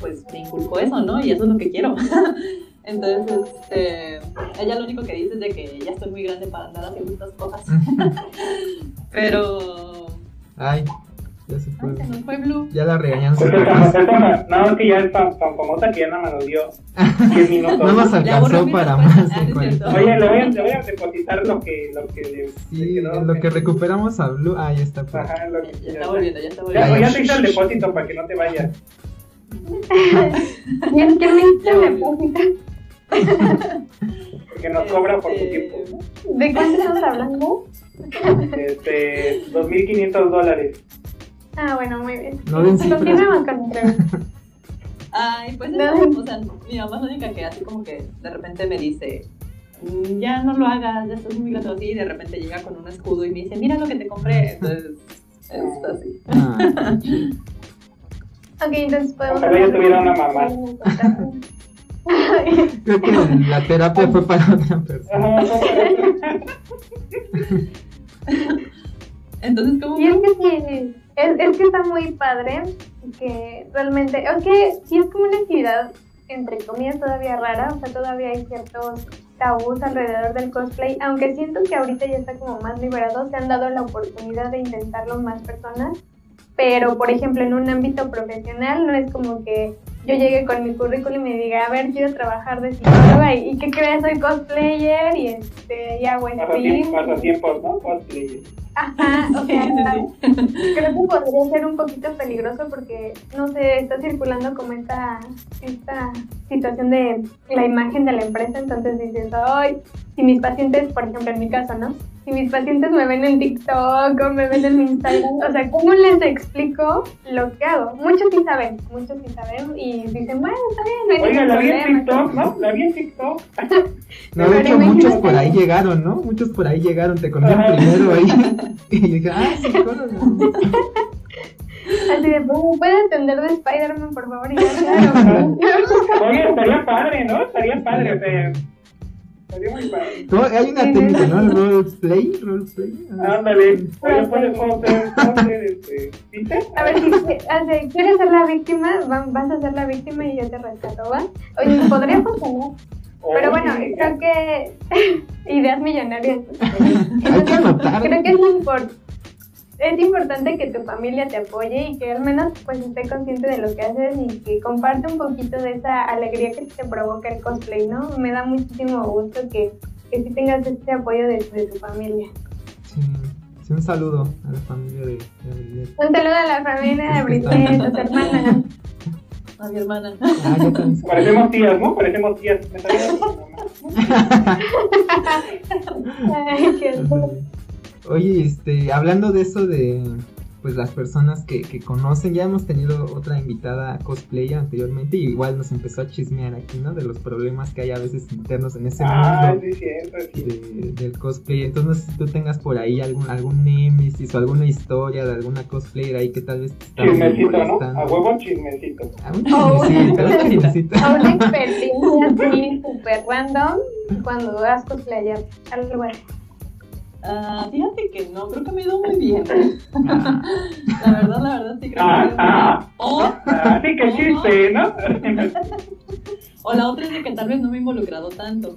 pues me inculcó eso, ¿no? Y eso es lo que quiero. Entonces, este, ella lo único que dice es de que ya estoy muy grande para andar haciendo estas cosas. Pero. Ay, ya se fue. Ay, se nos fue Blue. Ya la regañan sus Es que papás. tan- es tan- No, es que ya es tan, tan famosa que ya nada más nos dio 10 minutos. No nos Ya alcanzó para más Ah, de es 40. cierto. Oye, le voy, a, le voy a depositar lo que, lo que le. le Sí, quedó. lo que recuperamos a Blue. Ah, ya está. por aquí. Ajá, lo que- Ya está volviendo, ya está Ya, volviendo. ya te hice el depósito para que no te vayas. ¿Y es que me hizo Ya el depósito? Porque nos cobra por tu Este, tiempo. ¿De cuánto estamos hablando? Este, 2.500 dólares. Ah, bueno, muy bien. No den. Continuemos con. Ay, pues No. o sea, mi mamá es la única que así como que de repente me dice, "Mm, ya no lo hagas, ya estás muy gato así, y de repente llega con un escudo y me dice, mira lo que te compré. Entonces, es así. Ah, Ok, entonces podemos. Ojalá yo tuviera una mamá. Creo que la terapia fue para otra persona. Entonces, ¿cómo? Y es que sí, es, es que está muy padre que realmente, aunque sí es como una actividad entre comillas todavía rara, o sea, todavía hay ciertos tabús alrededor del cosplay, aunque siento que ahorita ya está como más liberado, se han dado la oportunidad de intentarlo más personas, pero por ejemplo en un ámbito profesional no es como que yo llegue con mi currículum y me diga, a ver, quiero trabajar de psicóloga y, y ¿qué crees? Soy cosplayer y, este, y hago stream. Pasatiempos, ¿no? Cosplay. Ajá, o Sí, sea, sí, sí. creo que podría ser un poquito peligroso porque, no sé, está circulando como esta, esta situación de la imagen de la empresa, entonces dices, ay, si mis pacientes, por ejemplo en mi caso, ¿no? Si mis pacientes me ven en TikTok o me ven en Instagram, o sea, ¿cómo les explico lo que hago? Muchos sí saben, muchos sí saben y dicen, bueno, está bien, no hay Oiga, la vi en. TikTok, ¿no? La vi en TikTok. No, de hecho, muchos por ahí llegaron, ¿no? Muchos por ahí llegaron, te Ajá. primero ahí. Y dije, ah, psicólogo. Así de, ¿puedo entender de Spider-Man, por favor? Y yo, claro. Oye, estaría padre, ¿no? Estaría padre, o sea, Estaría muy padre. No, hay una Sí, técnica. ¿no? Roleplay, roleplay. Ándale. Oye, ¿puedes ser, este. A ver, si si quieres ser la víctima, va- vas a ser la víctima y yo te rescato, ¿va? Oye, podría funcionar. Pero bueno, creo que ideas millonarias. Hay que anotar. Creo que es, impor- es importante que tu familia te apoye y que al menos pues esté consciente de lo que haces y que comparte un poquito de esa alegría que te provoca el cosplay, ¿no? Me da muchísimo gusto que, que sí tengas este apoyo de, de tu familia. Sí, sí, un saludo a la familia de, de Abril. Un saludo a la familia de Britney, tus hermanas. A mi hermana. Ah, yo también. Parecemos tías, ¿no? Parecemos tías. Me. Ay, qué Oye, este, hablando de eso de pues las personas que, que conocen, ya hemos tenido otra invitada cosplayer anteriormente y igual nos empezó a chismear aquí, ¿no? De los problemas que hay a veces internos en ese Ah, mundo sí, cierto, sí. de- del cosplay. Entonces, no sé si tú tengas por ahí algún, algún némesis o alguna historia de alguna cosplayer ahí que tal vez te está Chismecito, ¿no? A huevo chismecito. Ah, un Oh, chismecito, un una chismecito. A una experiencia así súper random cuando das cosplayer. Algo así. Ah, fíjate que no, creo que me ha ido muy bien. Ah, La verdad, la verdad, sí creo que me ha Ah, ido muy bien. ah. O, Así que chiste, ¿no? o la otra es de que tal vez no me he involucrado tanto.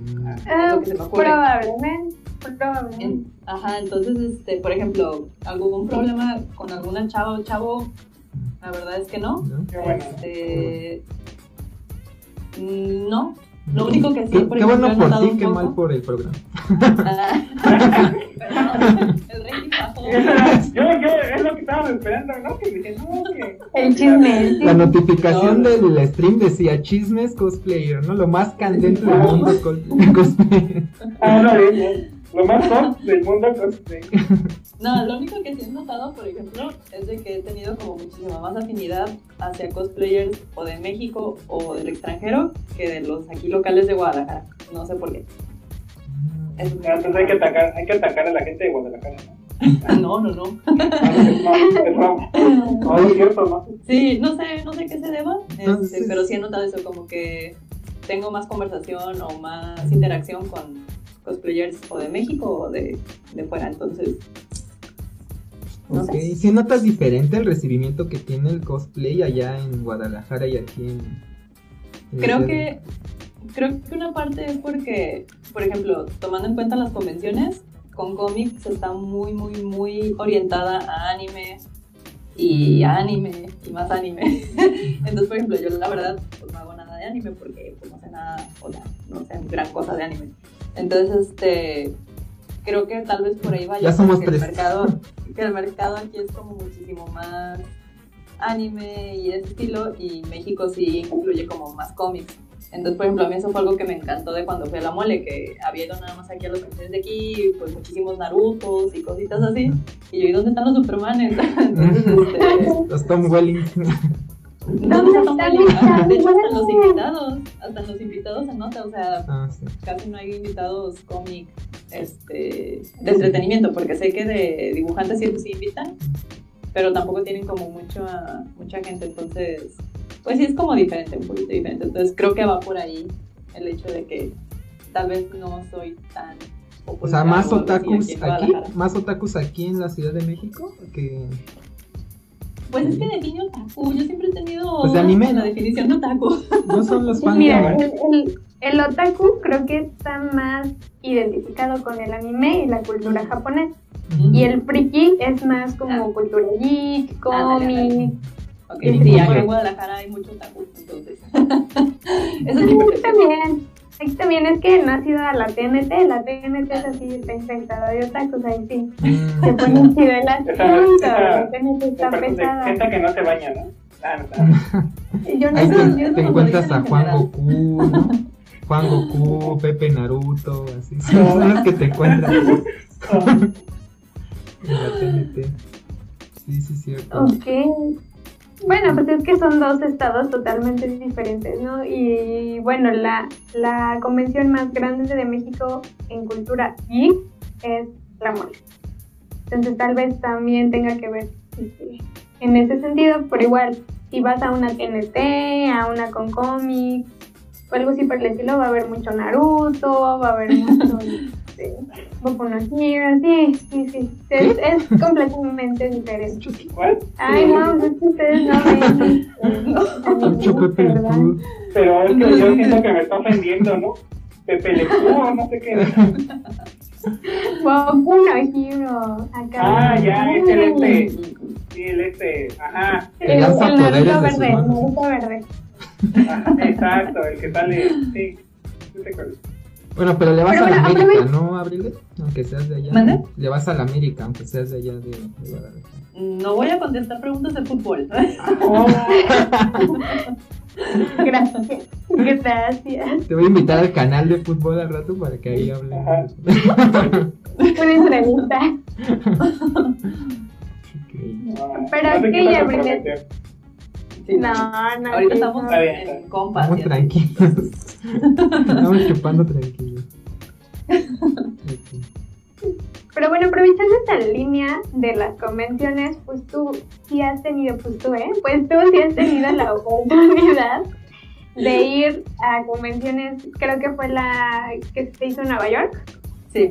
mm, Ah, lo que se me ocurre. probablemente. Probablemente. En- ajá, entonces, este, por ejemplo, algún problema con alguna chava o chavo, la verdad es que no. ¿no? Qué bueno. Este, mm, no. Lo único que sí, Qué, por qué ejemplo, bueno he por notado ti, un qué poco- mal por el programa. Ah, perdón, el rating bajó. Yo, yo, es lo que estábamos esperando, ¿no? Que dije, no, que. El chisme. La notificación No, no. del stream decía chismes cosplayer, ¿no? Lo más candente del mundo cos- cosplayer. Ah, no, lo más top del mundo cosplay. No, lo único que sí he notado, por ejemplo, es de que he tenido como muchísima más afinidad hacia cosplayers o de México o del extranjero que de los aquí locales de Guadalajara. No sé por qué. Es- Entonces hay que atacar, hay que atacar a la gente de Guadalajara, ¿no? No, no, no. No, es cierto, ¿no? Sí, no sé, no sé qué se deba, este, pero sí he notado eso, como que tengo más conversación o más interacción con cosplayers o de México o de, de fuera, entonces... No Ok, sé. si notas diferente el recibimiento que tiene el cosplay allá en Guadalajara y aquí en... Creo que, creo que una parte es porque, por ejemplo, tomando en cuenta las convenciones, con cómics está muy, muy, muy orientada a anime y a anime y más anime. Entonces, por ejemplo, yo la verdad pues, no hago nada de anime porque pues, no sé nada, o sea, no sé gran cosa de anime. Entonces, este, creo que tal vez por ahí vaya. Ya somos porque el tres. mercado, que el mercado aquí es como muchísimo más anime y ese estilo y México sí incluye como más cómics. Entonces, por ejemplo, a mí eso fue algo que me encantó de cuando fui a la mole, que había ido nada más aquí a los canciones de aquí, pues muchísimos Narutos y cositas así. Y yo, ¿y dónde están los Supermanes? Entonces, este, Los Tom Welling. ¿dónde están están De hecho, hasta los invitados, hasta los invitados se nota, o sea, Ah, sí. casi no hay invitados cómic este, de entretenimiento, porque sé que de dibujantes sí, sí invitan, pero tampoco tienen como mucha, mucha gente, entonces, pues sí es como diferente, un poquito diferente. Entonces creo que va por ahí el hecho de que tal vez no soy tan O sea, más otakus aquí, más otakus aquí en la Ciudad de México que... Pues es que define otaku, yo siempre he tenido Pues de anime, la definición de otaku. No son los fans de Mira, anime. el, el, el otaku creo que está más identificado con el anime y la cultura japonesa. Y el friki es más como Ah. cultura geek, ándale. cómic. Ok, Sí, sí, sí, acá sí. en Guadalajara hay mucho otaku, entonces. Eso percepción. también. Aquí también es que no has ido a la TNT. La TNT es así, está infectada de otakus. Ahí sí. Mm, Se pone chido el asunto. La TNT está pesada. gente que no se baña, ¿no? Ah, no, Yo no Ahí sé. Eso- te, eso te encuentras a Juan. Goku, ¿no? Juan Goku, Pepe Naruto, así. Son los que te encuentras en la TNT. Sí, sí, cierto. Ok. Bueno, pues es que son dos estados totalmente diferentes, ¿no? Y bueno, la, la convención más grande de México en cultura geek es la mole. Entonces tal vez también tenga que ver este, en ese sentido, pero igual, si vas a una TNT, a una con cómics, o algo así por el estilo, va a haber mucho Naruto, va a haber mucho este, Boku no Hero, sí, sí, sí. Es, es completamente diferente. ¿Cuál? Ay, no, es que ustedes no ven. Pew. Pero es que yo siento que me está ofendiendo, ¿no? Pepe Le Pew, o no sé qué. Boku Hero. Acá. Ah, ya, es el este. Sí, el este. Ajá. El Naruto sus verde, manos. Naruto verde. Ajá, Exacto, el que sale. Sí. sí es. Bueno, pero le vas Pero a la bueno, América, ¿no, Abril? Aunque seas de allá. ¿Mande? Le vas a la América, aunque seas de allá de, de Guadalajara. No voy a contestar preguntas de fútbol. Gracias. Gracias. Te voy a invitar al canal de fútbol al rato para que ahí. Ajá. Una entrevista. Pero no es que ya. Sí, No, no. Ahorita estamos no. Está bien, está en compas. Estamos tranquilos. Estamos chupando tranquilos. Pero bueno, aprovechando esta línea de las convenciones, pues tú sí has tenido, pues tú, ¿eh? Pues tú sí has tenido la oportunidad de ir a convenciones, creo que fue la que se hizo en Nueva York. Sí.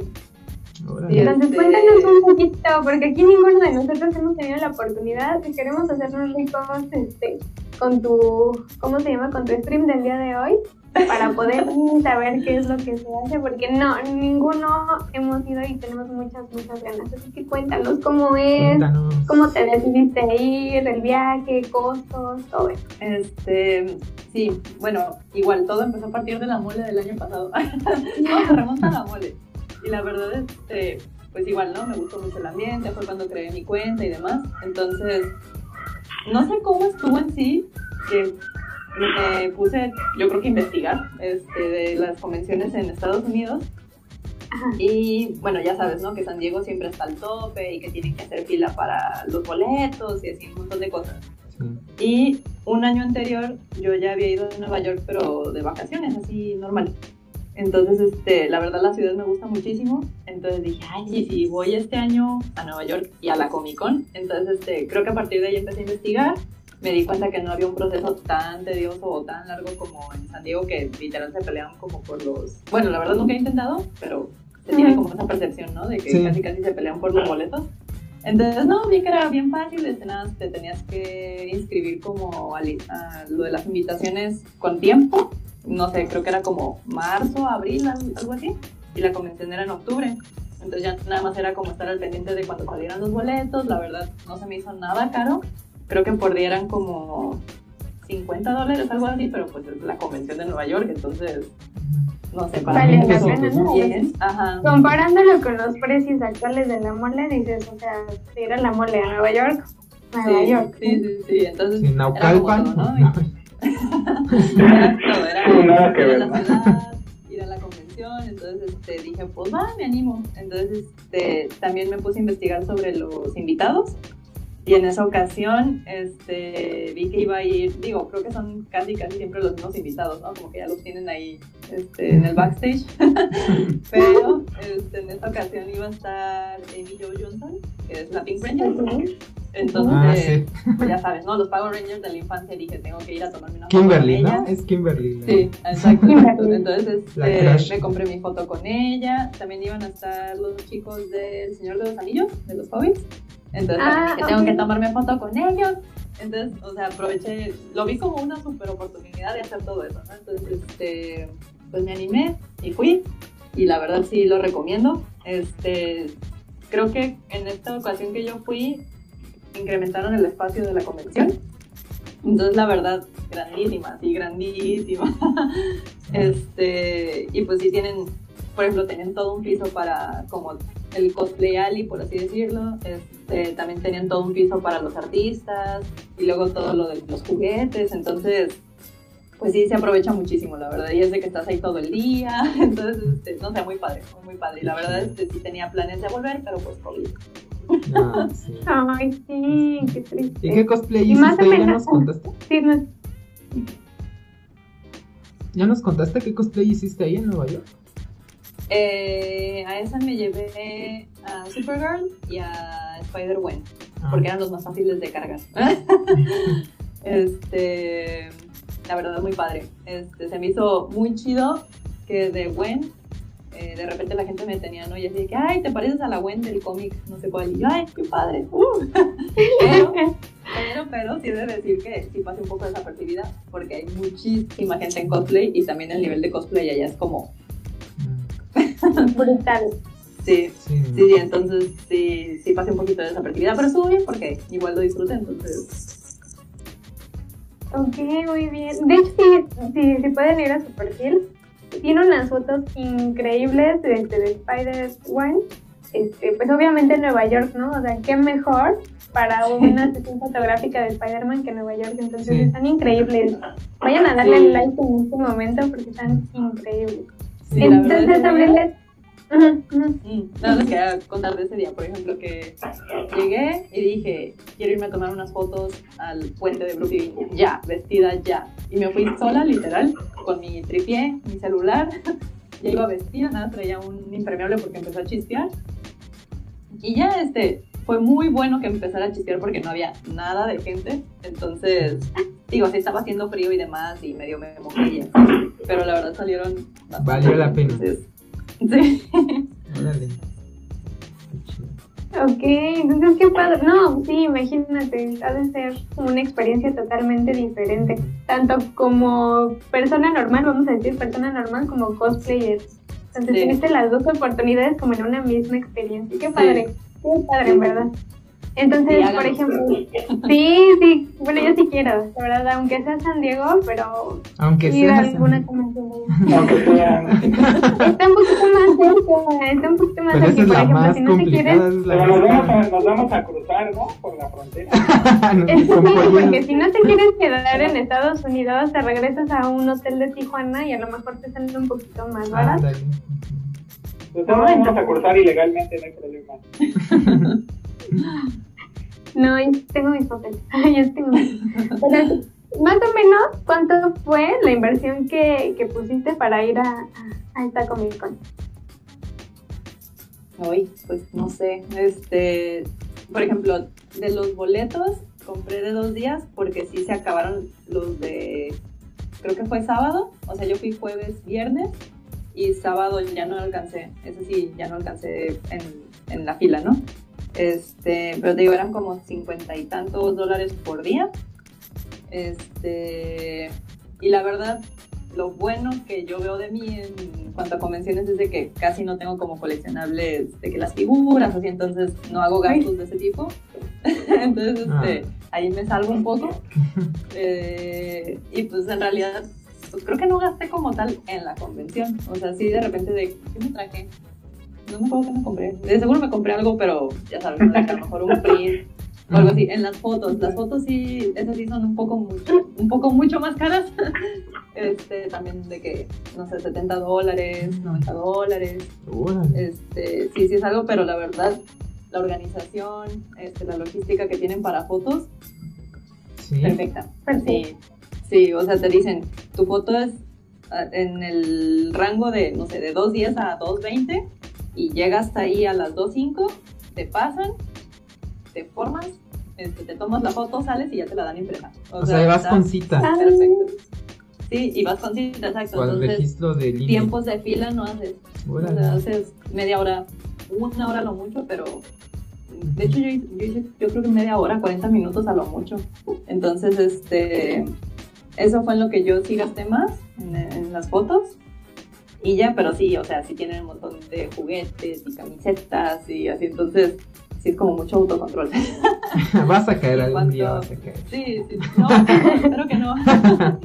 Entonces cuéntanos un poquito, porque aquí ninguno de nosotros hemos tenido la oportunidad y queremos hacernos ricos este, con tu, ¿cómo se llama? Con tu stream del día de hoy para poder saber qué es lo que se hace, porque no, ninguno hemos ido y tenemos muchas, muchas ganas. Así que cuéntanos cómo es, Cuéntanos. cómo te decidiste ir, el viaje, costos, todo eso. Este, sí, bueno, igual todo empezó a partir de la mole del año pasado. no, se remonta a la mole. Y la verdad, este, pues igual, ¿no? Me gustó mucho el ambiente, fue cuando creé mi cuenta y demás. Entonces, no sé cómo estuvo en sí, que me puse, yo creo que a investigar este, de las convenciones en Estados Unidos. Y bueno, ya sabes, ¿no? Que San Diego siempre está al tope y que tienen que hacer fila para los boletos y así un montón de cosas. Sí. Y un año anterior yo ya había ido a Nueva York, pero de vacaciones, así normal. Entonces, este, la verdad la ciudad me gusta muchísimo. Entonces dije, ay, sí, sí, voy este año a Nueva York y a la Comic Con. Entonces, este, creo que a partir de ahí empecé a investigar. Me di cuenta que no había un proceso tan tedioso o tan largo como en San Diego, que literal se peleaban como por los... Bueno, la verdad nunca he intentado, pero se tiene como esa percepción, ¿no? De que Sí. casi casi se pelean por los boletos. Entonces, no, vi que era bien fácil, este, nada, te tenías que inscribir como a, a lo de las invitaciones con tiempo. No sé, creo que era como marzo, abril, al- algo así. Y la convención era en octubre. Entonces ya nada más era como estar al pendiente de cuando salieran los boletos. La verdad, no se me hizo nada caro. Creo que por día eran como 50 dólares, algo así, pero pues es la convención de Nueva York, entonces, no sé, para Vale mí la fue pena, ¿no? bien. Ajá. Comparándolo con los precios actuales de la mole, dices, o sea, si era la mole a Nueva York, Nueva Sí, York. sí, sí, sí, entonces era como Naucalpan. todo, ¿no? Era todo, era Sí, nada que ir a ver, la ir a la convención, entonces este, dije, pues va, me animo. Entonces este, también me puse a investigar sobre los invitados y en esa ocasión este, vi que iba a ir, digo, creo que son casi casi siempre los mismos invitados, ¿no? Como que ya los tienen ahí este, en el backstage. Pero este, en esta ocasión iba a estar Amy Jo Johnson, que es la Pink Ranger. Entonces, Ah, sí. pues ya sabes, ¿no? Los Power Rangers de la infancia dije, tengo que ir a tomarme una Kimberly, foto con ¿no? ella. Es Kimberly. ¿no? Sí, exacto. exacto. Entonces este, me compré mi foto con ella. También iban a estar los chicos del Señor de los Anillos, de los Hobbits. Entonces Ah, dije, tengo que tomarme foto con ellos. Entonces, o sea, aproveché, lo vi como una super oportunidad de hacer todo eso, ¿no? Entonces, este, pues me animé y fui. Y la verdad sí lo recomiendo. Este, creo que en esta ocasión que yo fui, incrementaron el espacio de la convención. Entonces, la verdad, grandísima, sí, grandísima. este, y pues sí tienen, por ejemplo, tienen todo un piso para como el cosplay alley, por así decirlo. Este, también tenían todo un piso para los artistas y luego todo lo de los juguetes. Entonces, pues sí, se aprovecha muchísimo, la verdad. Y es de que estás ahí todo el día. Entonces, este, no sé, muy padre, muy padre. Y la verdad, este, sí tenía planes de volver, pero pues COVID. Ah, sí. Ay, sí, qué triste. ¿Y qué cosplay Y más hiciste? o ¿Ya nos contaste? Sí, no- ¿Ya nos contaste qué cosplay hiciste ahí en Nueva York? Eh, a esa me llevé a Supergirl y a Spider-Gwen. Ah, porque eran los más fáciles de cargar. este, la verdad, muy padre. Este, se me hizo muy chido que de Gwen, eh, de repente la gente me tenía, ¿no? Y así de que, ay, te pareces a la Gwen del cómic, no sé cuál. Y yo, ay, qué padre. uh". pero, pero, pero, sí he de decir que sí pasé un poco desapercibida, porque hay muchísima gente en cosplay y también el nivel de cosplay allá es como, brutal. sí, Sí, Sí, sí, entonces sí, sí pasé un poquito desapercibida, pero estuvo bien porque igual lo disfruté, entonces Ok, muy bien. De hecho, sí, sí, sí pueden ir a su perfil. Tiene unas fotos increíbles de, de, de Spider-Man. Este, pues obviamente en Nueva York, ¿no? O sea, qué mejor para una sesión fotográfica de Spider-Man que Nueva York. Entonces Sí. están increíbles. Vayan a darle Sí. like en este momento porque están increíbles. Sí, Entonces también les... Mm, No, les quería contar de ese día, por ejemplo, que llegué y dije, quiero irme a tomar unas fotos al puente de Brooklyn, ya, vestida ya. Y me fui sola, literal, con mi tripié, mi celular, ya iba vestida, nada, traía un impermeable porque empezó a chispear. Y ya, este, fue muy bueno que empezara a chispear porque no había nada de gente, entonces, digo, sí estaba haciendo frío y demás, y medio me mojé y así, pero la verdad salieron bastante Valió la pena. entonces, Sí. Órale. Qué chido. Ok, entonces qué padre. No, sí, imagínate, ha de ser una experiencia totalmente diferente. Tanto como persona normal, vamos a decir persona normal, como cosplayer. Entonces Sí. tuviste las dos oportunidades como en una misma experiencia. Qué Sí. padre, qué padre, en verdad. Entonces, Sí, por ejemplo, sí, sí, bueno, yo sí quiero, la verdad, aunque sea San Diego, pero Aunque ir a sea. alguna convención. Aunque sea. Está un poquito más cerca, está un poquito más cerca. Por ejemplo, si no te quieres Pero nos vamos, a, nos vamos a cruzar, ¿no? Por la frontera. Es porque si no te quieres quedar en Estados Unidos, te regresas a un hotel de Tijuana y a lo mejor te sale un poquito más barato. Ándale. Entonces nos vamos a cruzar ilegalmente, no hay problema. No, tengo mis papeles. yo tengo mis- más o menos, ¿cuánto fue la inversión que, que pusiste para ir a, a, esta Comic Con? Hoy, pues no sé, este, por ejemplo, de los boletos compré de dos días porque sí se acabaron los de, creo que fue sábado, o sea, yo fui jueves, viernes y sábado ya no alcancé, eso sí, ya no alcancé en, en la fila, ¿no? Este, pero te digo, eran como cincuenta y tantos dólares por día. Este, y la verdad, lo bueno que yo veo de mí en cuanto a convenciones es de que casi no tengo como coleccionables de que las figuras, así, entonces no hago gastos de ese tipo. entonces, este, ahí me salgo un poco. Eh, y pues en realidad, pues creo que no gasté como tal en la convención. O sea, sí de repente de, ¿qué me traje? No me acuerdo qué me compré. De seguro me compré algo, pero ya sabes, ¿no? A lo mejor un print o algo así. En las fotos, las fotos sí, esas sí son un poco mucho, un poco mucho más caras. Este, también de que, no sé, 70 dólares, 90 dólares. Este, sí, sí es algo, pero la verdad, la organización, este, la logística que tienen para fotos, Sí. perfecta. Sí, sí, o sea, te dicen, tu foto es ah, en el rango de, no sé, de 2.10 a 2.20 y llegas hasta ahí a las 2.05, te pasan, te formas, este, te tomas la foto, sales y ya te la dan impresa. O sea, vas está con cita. Perfecto. Sí, y vas con cita, exacto. O al Entonces, registro de línea. tiempos de fila no haces. O Órale. sea, haces media hora, una hora a lo mucho, pero de hecho yo, hice- yo yo creo que media hora, 40 minutos a lo mucho. Entonces, este, eso fue en lo que yo sí gasté más en, en las fotos. Y ya, pero sí, o sea, sí tienen un montón de juguetes y camisetas y así, entonces sí es como mucho autocontrol. vas a caer algún cuanto- día, vas a caer. Sí, sí, no, espero que no.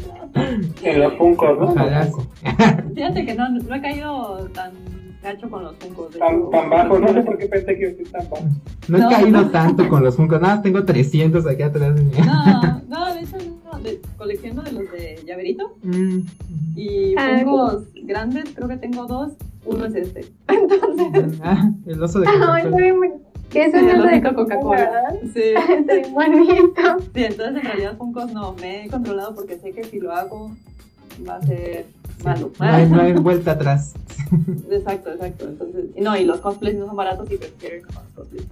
En los puncos, ¿no? Fíjate que no, no he caído tan gacho con los funcos. Tan, tan bajo, no sé por qué pensé que iba a ser tan bajo. No he No. caído tanto con los Funkos. Nada, más tengo 300 aquí atrás de mí. No, no, de hecho no, de, colecciono de los de llaverito Mm. y Ah, funcos grandes, creo que tengo dos, uno es este. Entonces, Ah, el oso de Coca-Cola. Que es el oso de Coca-Cola. Sí, bien bonito. sí, entonces en realidad funcos no, me he controlado porque sé que si lo hago va a ser malo. No hay, no hay vuelta atrás. Exacto, exacto. Entonces, y no, y los cosplays no son baratos y prefiero ir con los cosplays.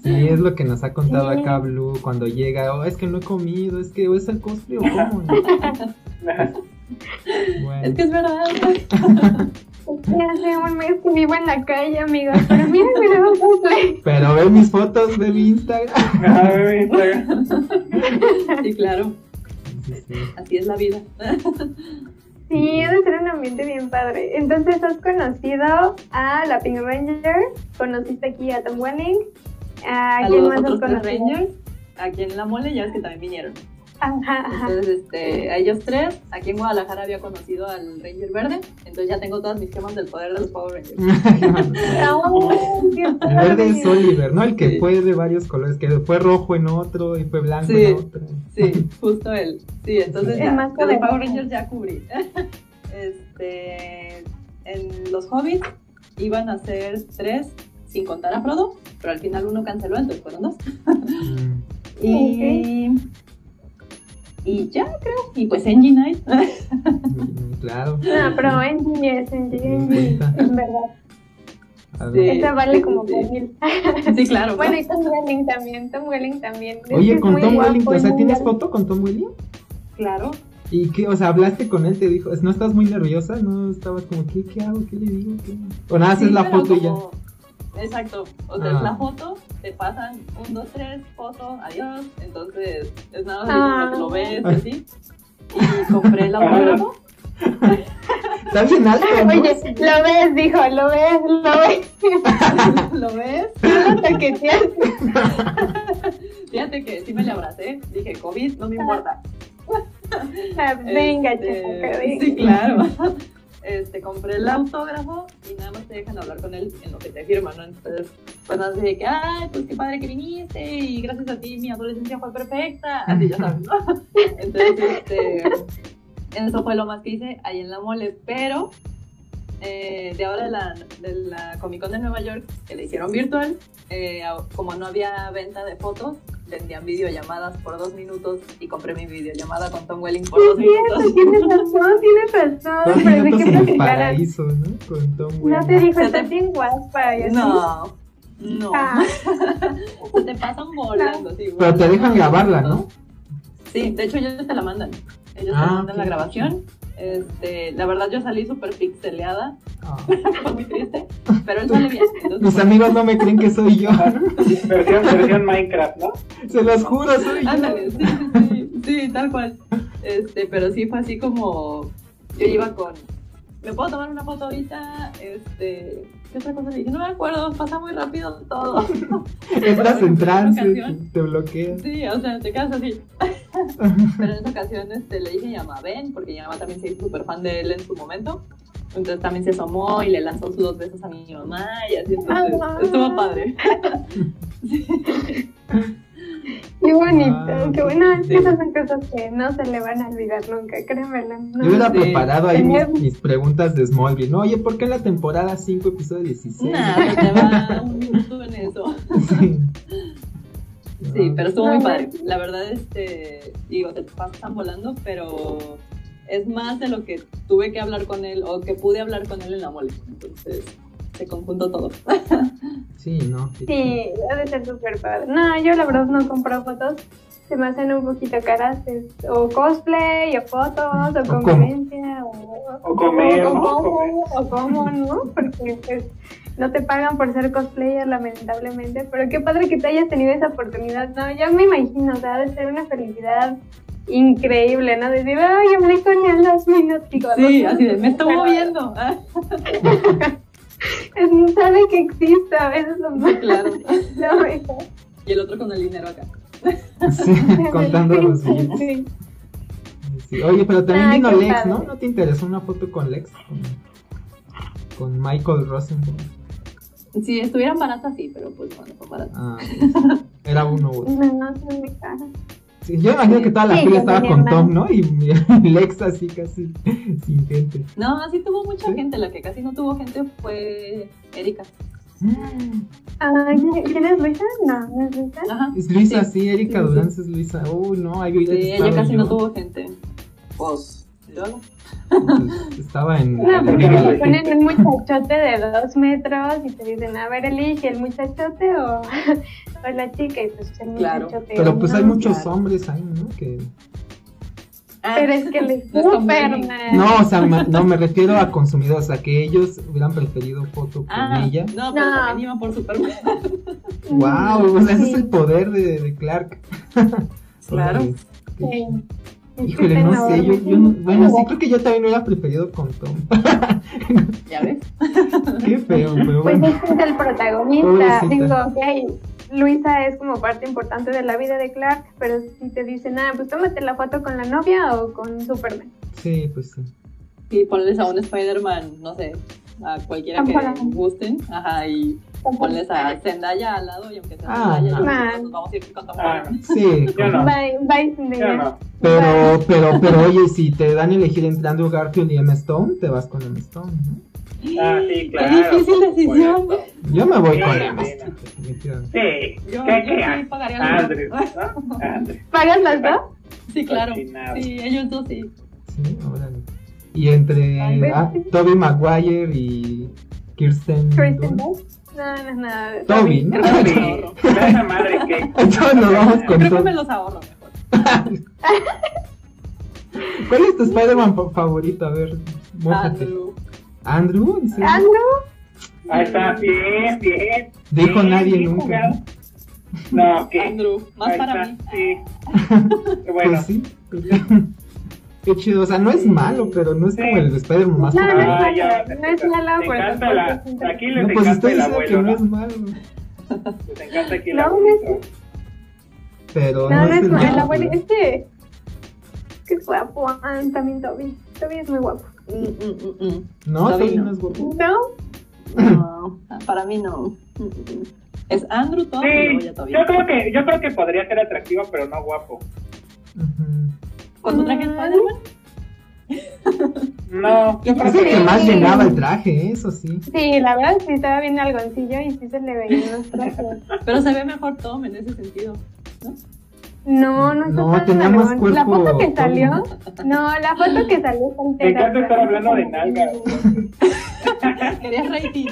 Sí, es lo que nos ha contado Sí. acá Blue cuando llega. Oh, es que no he comido, es que o es el cosplay o cómo. Bueno, Es que es verdad. Ya hace un mes que vivo en la calle, amigos. Pero miren mi nuevo cosplay. pero ve mis fotos de mi Instagram. Ajá, bebé, Instagram. Sí, claro, Sí, sí. así es la vida. Sí, debe ser un ambiente bien padre. Entonces, has conocido a la Pink Ranger, conociste aquí a Tom Welling. ¿A quién más has conocido? Rangers, aquí en la mole, ya ves que también vinieron. Ajá, ajá. Entonces, este, a ellos tres, aquí en Guadalajara había conocido al Ranger Verde, entonces ya tengo todas mis gemas del poder de los Power Rangers. Oh, El verde es. Oliver, ¿no? El que Sí. fue de varios colores, que fue rojo en otro y fue blanco Sí. en otro. Sí, justo él. Sí, entonces El ya, más de los poderoso. Power Rangers ya cubrí. Este, en los Hobbits iban a ser tres, sin contar a Frodo, pero al final uno canceló, entonces fueron dos. Mm. Y, y ya creo, y pues Engine Night. Mm, Claro. No, pero Engie es Engie, Engie, en verdad. Sí. vale como sí. por mil. Sí, claro. Bueno, y Tom Welling también, Tom Welling también. Oye, es con Tom Welling, o sea, ¿tienes foto con Tom Welling? claro. ¿Y qué? O sea, hablaste con él, te dijo, ¿no estás muy nerviosa? ¿No estabas como, ¿qué, qué hago? ¿Qué le digo? ¿Qué? O nada, haces Sí, la foto y ya. Exacto. O sea, Ah. es la foto, te pasan un, dos, tres, foto, adiós. Entonces, es nada más Ah. como que lo ves y así. Y compré el autógrafo. Está bien alto, ¿no? Oye, lo ves, dijo, lo ves, lo ves. ¿Lo ves? Lo. Fíjate que sí me le abracé. Dije, COVID, no me importa. Ah, Venga, Este, chica, venga. Sí, claro. Este, compré el autógrafo y nada más te dejan hablar con él en lo que te firman, ¿no? Entonces, pues así de que, ay, pues qué padre que viniste y gracias a ti mi adolescencia fue perfecta. Así ya sabes, ¿no? Entonces, este, eso fue lo más que hice ahí en la mole, pero eh, de ahora de la, de la Comic Con de Nueva York, que le hicieron virtual, eh, como no había venta de fotos, vendían videollamadas por dos minutos y compré mi videollamada con Tom Welling por Sí, dos cierto, minutos. tienes razón, tienes razón. Dos Pero de en el paraíso, ¿no? Con Tom No te dijo, estás te- bien guapa. y así. No, no. Ah, Se te pasan volando, sí. Pero te dejan grabarla, ¿no? Sí, de hecho ellos te la mandan. Ellos Ah, te mandan la grabación. Este, la verdad yo salí súper pixeleada, Ah. muy triste, pero él sale bien. entonces, Mis amigos no me creen que soy yo. Versión, versión Minecraft, ¿no? Se los juro, soy yo. Ándale, sí, sí, sí, sí, tal cual. Este, pero sí fue así como yo iba con ¿me puedo tomar una foto ahorita? Este, ¿qué otra cosa le dije? No me acuerdo, pasa muy rápido todo. Entras en trance, te bloqueas. Sí, o sea, te quedas así. Pero en esa ocasión este, le dije a mamá, ven, porque mi mamá también se hizo súper fan de él en su momento. Entonces también se asomó y le lanzó sus dos besos a mi mamá y así, entonces Ah. estuvo padre. qué bonito, Ah, qué bueno. Es que esas son cosas que no se le van a olvidar nunca, créemelo. No. Yo hubiera Sí. preparado ahí mis, preguntas de Smallville. No, oye, ¿por qué en la temporada 5, episodio 16? Nada, te va un minuto en eso. Sí. Pero estuvo muy padre. La verdad, este, digo, te pasan volando, pero es más de lo que tuve que hablar con él o que pude hablar con él en la mole. Entonces, se conjuntó todo. Sí, no. Sí, debe ser súper padre. No, yo la verdad no compro fotos. Se me hacen un poquito caras. es- o cosplay, o fotos, o como. convivencia, o, O comer, o, ¿no? cómo, o cómo, ¿no? Porque pues no te pagan por ser cosplayer, lamentablemente. Pero qué padre que te hayas tenido esa oportunidad. No, yo me imagino, o sea, debe ser una felicidad increíble, ¿no? Decir, ay, hablé con él dos minutos. Sí, así de, me estuvo viendo. Es- Sabe que existe, a veces lo más claro. Y el otro con el dinero acá. Sí, contando los billetes. Sí. Sí. Oye, pero también Ah, vino Lex, padre. ¿no? ¿No te interesó una foto con Lex? Con, con Michael Rosenberg. Si estuvieran baratas, sí, pero pues bueno, son baratas. Ah, era uno u otro. No, no muy caras. Sí, yo imagino que toda la Sí, fila estaba con Tom, ¿no? Y y Lex así casi sin gente. No, sí tuvo mucha ¿Sí? gente. La que casi no tuvo gente fue Erika. Ah, ¿Quién es Luisa? No, no es Luisa. Ajá. Es Luisa, sí, Sí, Erika sí, sí. Durán es Luisa. Uy, no, ahí Sí, ella casi yo. no tuvo gente. Pues, yo Estaba en. No, porque te ponen un muchachote de dos metros y te dicen, a ver, elige el muchachote o, o la chica. Y pues el Claro. muchachote. Pero pues no, hay muchos claro. hombres ahí, ¿no? Que... Pero es que les super. No, o sea, me- no me refiero a consumidores, a que ellos hubieran preferido foto con Ah, ella. no, pero No. también por Superman. Wow, o sea, ese es el poder de, de Clark. Claro. Sí. Híjole, no sé, yo, enorme. yo no- bueno, sí creo que yo también hubiera preferido con Tom. ¿Ya ves? Qué feo, pero Pues bueno. este es el protagonista. Pobrecita. Digo, ok, Luisa es como parte importante de la vida de Clark, pero si te dicen, ah, pues tómate la foto con la novia o con Superman. Sí, pues sí. Y ponles a un Spider-Man, no sé, a cualquiera que gusten. Ajá, y ponles a Zendaya al lado y aunque sea Ah, Zendaya, no. nos vamos a ir con Tom Ah. Sí, no. Bye, bye, Zendaya. Pero, pero, pero oye, si te dan a elegir entre Andrew Garfield y Emma Stone, te vas con Emma Stone, ¿no? Ah, sí, claro. Qué difícil decisión. Yo me voy con Emma sí. Stone. Sí, Yo- ¿qué yo sí pagaría Andrew, mitad. ¿no? Andrew. ¿Pagas las dos? Sí, claro. Sí, ellos dos sí. Sí, órale. Y entre ah, sí. Tobey Maguire y Kirsten. Kristen Dunst. No, no es nada. de Toby, Sí, esa madre que. Entonces nos vamos con Creo que Toby. me los ahorro mejor. ¿Cuál es tu Spider-Man fa- favorito? A ver, mójate. Andrew. ¿Andrew? ¿En serio? Andrew, Ahí está, bien, bien. Dijo Bien, nadie bien nunca. jugado. No, ¿qué? Andrew, más Ahí para está, mí. Sí. Bueno, Pues sí. Pues. Qué chido. O sea, no es malo, pero no es Sí. como el Spider-Man más No, no es. Ah, ya, malo, no es malo, te pero encanta la, es aquí les No, pues encanta estoy el diciendo que abuelo, no es ¿no? malo. Les encanta aquí el No, abuelito. no Pero No, no es malo. El abuelo, este. Qué guapo. Ah, también Toby. Toby es muy guapo. Mm, mm, mm, mm. No, Toby Toby no. no es guapo. ¿No? No, para mí no. Es Andrew Toby Sí, Toby. yo creo que yo creo que podría ser atractivo, pero no guapo. ¿Con tu traje Mm. Spider-Man? No, yo el que que más llenaba el traje, ¿eh? eso sí. Sí, la verdad sí estaba bien algoncillo y sí se le veían los trajes. Pero se ve mejor Tom en ese sentido. ¿no? No, no No, tan tenía más algón. La cuerpo foto que salió, no, la foto que salió Me encanta estar hablando de nalgas. Querías rating.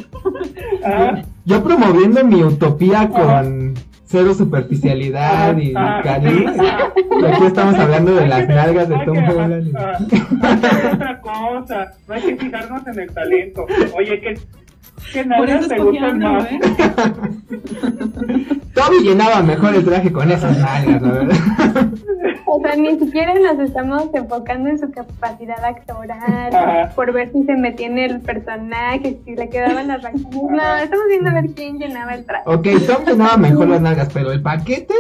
Ah, Yo promoviendo mi utopía con cero superficialidad y ah, cariño. ah. Y aquí estamos hablando de las nalgas de Hay Tom que- Holland. ah, que otra cosa, no hay que fijarnos en el talento. Oye, ¿qué, Por nalgas eso te gustan más? ¿eh? Toby llenaba mejor el traje con esas nalgas, la verdad. O sea, ni siquiera nos estamos enfocando en su capacidad actoral, Ajá. por ver si se metía en el personaje, si le quedaban las razones. No, estamos viendo a ver quién llenaba el traje. Ok, Tom llenaba mejor las nalgas, pero el paquete.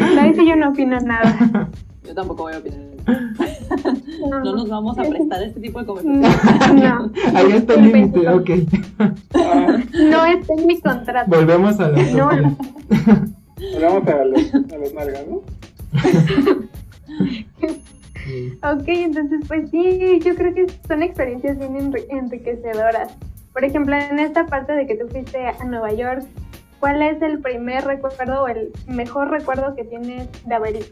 Ahí sí yo no opino nada. Yo tampoco voy a opinar. No, No nos vamos a prestar este tipo de conversaciones. No, Ahí está el límite, ok. No está en mi contrato. Volvemos a la No. Vamos a los, a los nalgas, ¿no? Sí. Ok, entonces pues sí, yo creo que son experiencias bien enri- enriquecedoras. Por ejemplo, en esta parte de que tú fuiste a Nueva York, ¿cuál es el primer recuerdo o el mejor recuerdo que tienes de haber ido?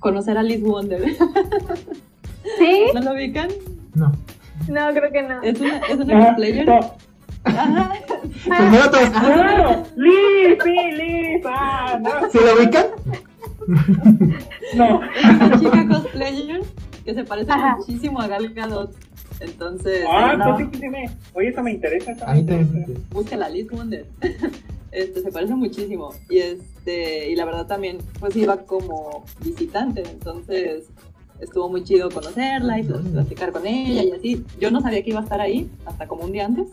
Conocer a Liz Wonder. ¿Sí? ¿No lo ubican? No. No, creo que no. Es una, es una Ah, cosplayer. no. Ajá. Primero todos. Ah, ¡Claro! ¡Liz! ¡Sí, Liz! ¡Ah! No, ¿Se lo ubican? no. Es una chica cosplayer que se parece Ajá. muchísimo a Gal Gadot. Entonces, Ah, no, pues sí, sí, me. Oye, eso me interesa. Eso A me también. interesa. búsquela, Liz Wonder. Este, se parece muchísimo. Y este, y la verdad también, pues iba como visitante, entonces estuvo muy chido conocerla y pl- platicar con ella y así. Yo no sabía que iba a estar ahí hasta como un día antes.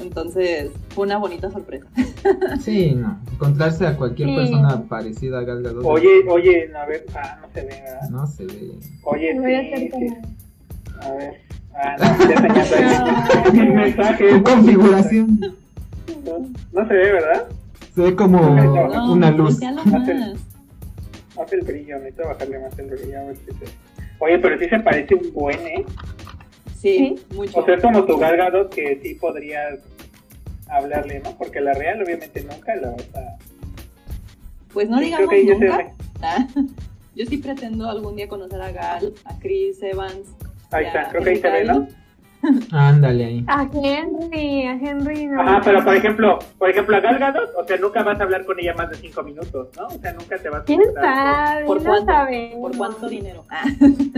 Entonces, fue una bonita sorpresa. Sí, no. Encontrarse a cualquier Sí. persona parecida a Gal Gadot. Oye, oye, a ver. Ah, no se ve, ¿verdad? No se ve. Oye, Me voy a sí, sí. A ver. Ah, no, ya. Tu configuración. No se ve, ¿verdad? Se ve como No, una luz. Hace el brillo, necesito bajarle más el brillo. a ver si se- Oye, pero sí se parece un buen, ¿eh? Sí, mucho. O sea, es como tu Galgado que sí podrías hablarle, ¿no? Porque la real obviamente nunca la vas a... Pues no Yo digamos que nunca. Ah, Yo sí pretendo algún día conocer a Gal, a Chris Evans. Ahí está, creo que ahí se ve, ¿no? Ándale ahí. A Henry, a Henry no. Ajá, pero por ejemplo, por ejemplo, a Gal Gadot, o sea, nunca vas a hablar con ella más de cinco minutos, ¿no? O sea, nunca te vas a ¿Quién sabe? ¿Por no cuánto? sabemos. ¿Por cuánto dinero? Ah,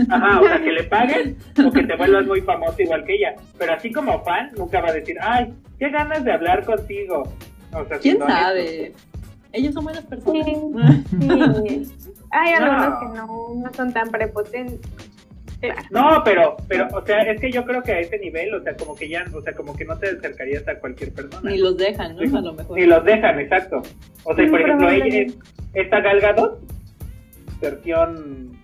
Ajá, o sea, que le paguen o que te vuelvas muy famoso igual que ella. Pero así como fan, nunca va a decir, ay, qué ganas de hablar contigo. O sea, ¿Quién sabe? Ellos son buenas personas. Sí. Sí. Hay No. algunos que no, no son tan prepotentes. Claro. No, pero, pero, o sea, es que yo creo que a ese nivel, o sea, como que ya, o sea, como que no te acercarías a cualquier persona. Ni los dejan, ¿no? A lo mejor. Ni los dejan, exacto. O sea, Sí, por ejemplo, ella, probablemente. esta Gal Gadot, versión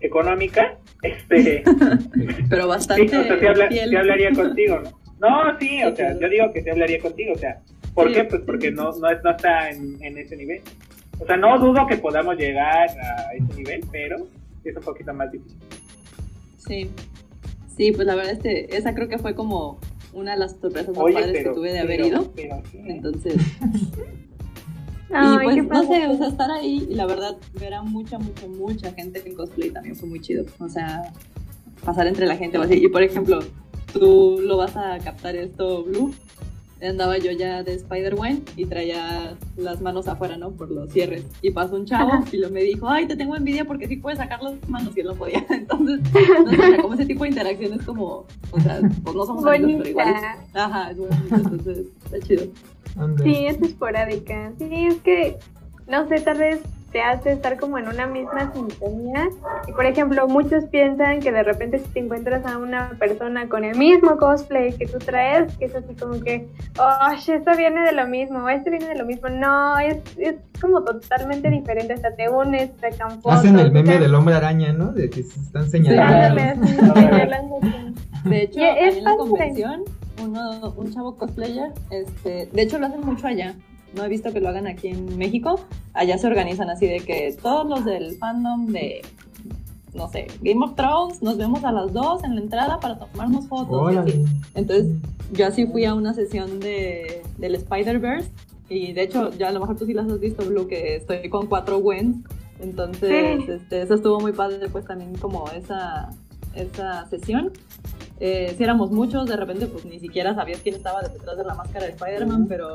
económica, este, Pero sí, bastante o sea, sí, habla- sí hablaría contigo, ¿no? No, sí, o Sí, sea, yo digo que sí hablaría contigo, o sea, ¿por Sí. qué? Pues porque no, no, es- no está en, en ese nivel. O sea, no dudo que podamos llegar a ese nivel, pero sí es un poquito más difícil. Sí. Sí, pues la verdad es que esa creo que fue como una de las sorpresas más Oye, padres pero, que tuve de haber pero- ido. pero sí. Entonces, Ay, y pues no sé, o sea, estar ahí y la verdad ver a mucha, mucha, mucha gente en cosplay también fue muy chido. O sea, pasar entre la gente o así. Y por ejemplo, tú lo vas a captar esto, Blue. Andaba yo ya de Spider-Man y traía las manos afuera, ¿no? Por los cierres. Y pasó un chavo Ajá. y lo me dijo, ay, te tengo envidia porque sí puedes sacar las manos y él no podía. Entonces, no sé, o sea, como ese tipo de interacciones como, o sea, pues no somos amigos, pero igual. Ajá, es bonito, entonces está chido. Sí, es esporádica. Sí, es que, no sé, tal vez te hace estar como en una misma sintonía. Y por ejemplo, muchos piensan que de repente si te encuentras a una persona con el mismo cosplay que tú traes, que es así como que, oh, esto viene de lo mismo, este viene de lo mismo. No, es, es como totalmente diferente. Hasta te unes, te fotos. Hacen el meme del hombre araña, ¿no? De que se están ándale, señalando. De hecho, en la convención, uno, un chavo cosplayer, este, de hecho lo hacen mucho allá. No he visto que lo hagan aquí en México. Allá se organizan así de que todos los del fandom de, no sé, Game of Thrones, nos vemos a las 2 en la entrada para tomarnos fotos. así. Entonces, yo así fui a una sesión de, del Spider-Verse. Y de hecho, ya a lo mejor tú sí las has visto, Blue, que estoy con cuatro Gwens. Entonces, Sí. este, eso estuvo muy padre, pues también como esa, esa sesión. Eh, si éramos muchos, de repente pues ni siquiera sabías quién estaba detrás de la máscara de Spider-Man, pero...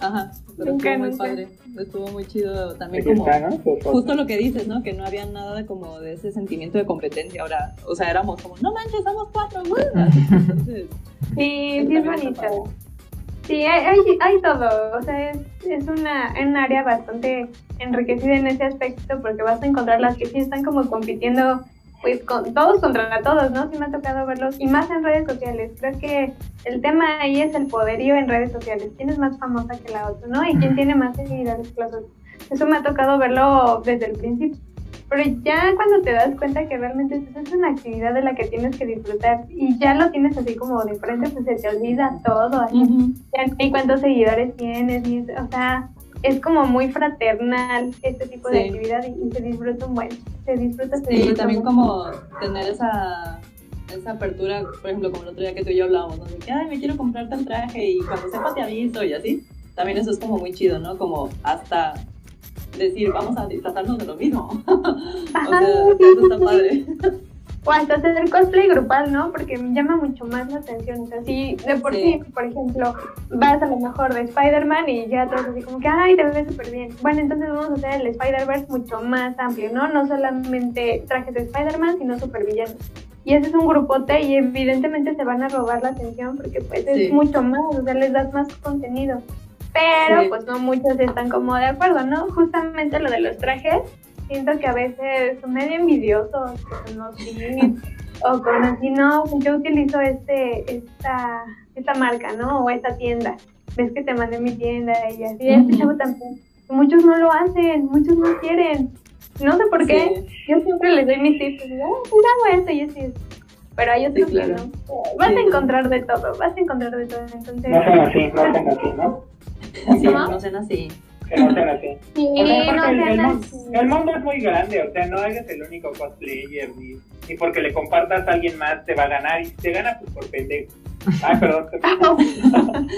Ajá, pero Nunca, estuvo muy nunca. padre. Estuvo muy chido también Aquí como... Justo lo que dices, ¿no? Que no había nada de como de ese sentimiento de competencia. Ahora, o sea, éramos como, no manches, somos cuatro, güey. Entonces, Sí, bonito. Sí, hay, hay, hay todo. O sea, es, es una, un área bastante enriquecida en ese aspecto porque vas a encontrar las que sí están como compitiendo pues con todos contra todos, ¿no? Sí me ha tocado verlos y más en redes sociales. Creo que el tema ahí es el poderío en redes sociales. ¿Quién es más famosa que la otra, no? Y quién tiene más seguidores que los otros. Eso me ha tocado verlo desde el principio. Pero ya cuando te das cuenta que realmente es una actividad de la que tienes que disfrutar y ya lo tienes así como de frente, pues se te olvida todo. Así, ujú. ya ni cuántos seguidores tienes, ni, o sea, es como muy fraternal este tipo de Sí. actividad y, y se disfruta un buen. Se disfruta, se Sí, disfruta también mucho. como tener esa, esa apertura, por ejemplo, como el otro día que tú y yo hablábamos, ¿no? De que, ay, me quiero comprar tal traje y cuando sepa te aviso y así. También eso es como muy chido, ¿no? Como hasta decir, vamos a disfrazarnos de lo mismo. o sea, eso está padre. O hasta hacer cosplay grupal, ¿no? Porque me llama mucho más la atención. O sea, si de por sí, Sí. por ejemplo, vas a lo mejor de Spider-Man y ya todos así como que, ay, te ves súper bien. Bueno, entonces vamos a hacer el Spider-Verse mucho más amplio, ¿no? No solamente trajes de Spider-Man, sino supervillanos. Y ese es un grupote y evidentemente se van a robar la atención porque pues Sí. es mucho más, o sea, les das más contenido. Pero Sí. pues no muchos están como de acuerdo, ¿no? Justamente lo de los trajes, siento que a veces son medio envidiosos con los jeans o con así, no, yo utilizo este, esta, esta marca, ¿no? O esta tienda. Ves que te mandé mi tienda y así, este chavo también. Muchos no lo hacen, muchos no quieren. No sé por qué. Sí. Yo siempre les doy mis tips. Ah, hago esto y esto. Pero hay otros Sí, claro. que no. Vas Sí. a encontrar de todo, vas a encontrar de todo. Entonces, No sean así, no sean así, ¿no? Sí, no sean así. Que no sean así. sí, O sea, no porque el, el mundo, así. el mundo es muy grande, o sea, no eres el único cosplayer, ni, ni porque le compartas a alguien más te va a ganar, y si te gana, pues por pendejo. Ay, perdón.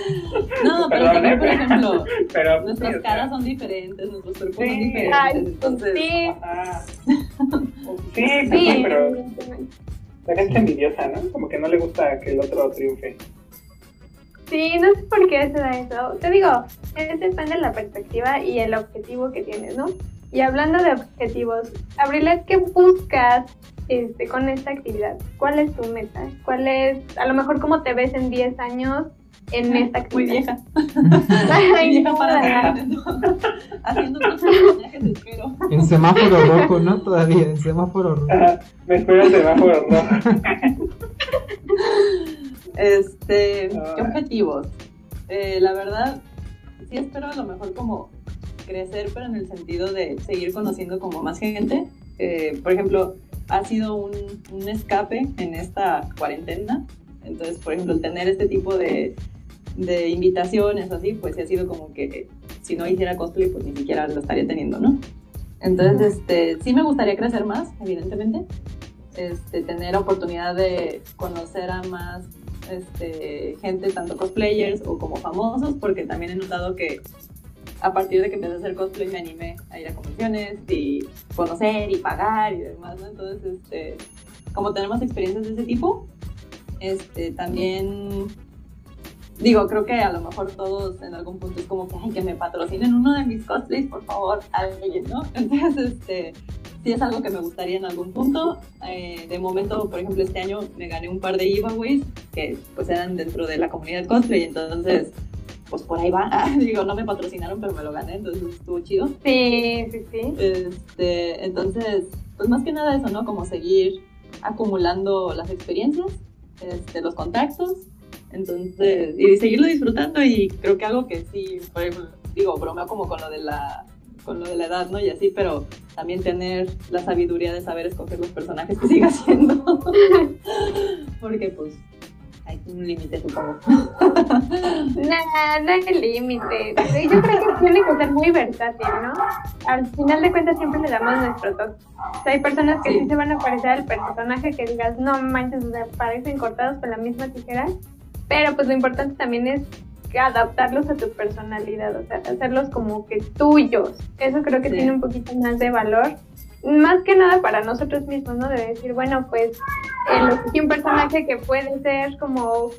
No, pero Perdón, también, ¿eh? por ejemplo, pero, sí, nuestras o sea, caras son diferentes, nuestros cuerpos son diferentes. Ay, entonces, sí, ajá. Sí, pues sí, sí, pero la gente envidiosa, ¿no? Como que no le gusta que el otro triunfe. Sí, no sé por qué se da eso. Te digo, es depende de la perspectiva y el objetivo que tienes, ¿no? Y hablando de objetivos, Abrila, ¿qué buscas este, con esta actividad? ¿Cuál es tu meta? ¿Cuál es, a lo mejor, cómo te ves en 10 años en esta Muy actividad. vieja. Muy Ay, vieja no, para Haciendo otros personajes, espero. En semáforo rojo, ¿no? Todavía, en semáforo rojo. Me espera el semáforo rojo. Este, ¿qué Ah. objetivos? Eh, la verdad, sí espero a lo mejor como crecer, pero en el sentido de seguir conociendo como más gente. Eh, por ejemplo, ha sido un, un escape en esta cuarentena. Entonces, por ejemplo, el tener este tipo de, de invitaciones así, pues ha sido como que si no hiciera cosplay, pues ni siquiera lo estaría teniendo, ¿no? Entonces, este, sí me gustaría crecer más, evidentemente. Este, tener oportunidad de conocer a más este, gente, tanto cosplayers o como famosos, porque también he notado que a partir de que empecé a hacer cosplay me animé a ir a convenciones y conocer y pagar y demás, ¿no? Entonces, este, como tenemos experiencias de ese tipo, este, también digo, creo que a lo mejor todos en algún punto es como que, ay, que me patrocinen uno de mis cosplays, por favor, alguien, ¿no? Entonces, este, sí es algo que me gustaría en algún punto. Eh, de momento, por ejemplo, este año me gané un par de giveaways que pues eran dentro de la comunidad cosplay, entonces, pues por ahí va. digo, no me patrocinaron, pero me lo gané, entonces estuvo chido. Sí, sí, sí. Este, entonces, pues más que nada eso, ¿no? Como seguir acumulando las experiencias, este, los contactos, entonces, y seguirlo disfrutando y creo que algo que sí, por ejemplo, digo, bromeo como con lo de la con lo de la edad, ¿no? Y así, pero también tener la sabiduría de saber escoger los personajes que siga haciendo. Porque pues hay un límite, supongo. Nada, no hay límite. Yo creo que tiene que ser muy versátil, ¿no? Al final de cuentas siempre le damos nuestro toque. O sea, hay personas que sí. se van a parecer al personaje que digas, no manches, o sea, parecen cortados con la misma tijera. Pero pues lo importante también es adaptarlos a tu personalidad, o sea, hacerlos como que tuyos. Eso creo que Sí. tiene un poquito más de valor. Más que nada para nosotros mismos, ¿no? De decir, bueno, pues elegí un personaje que puede ser como,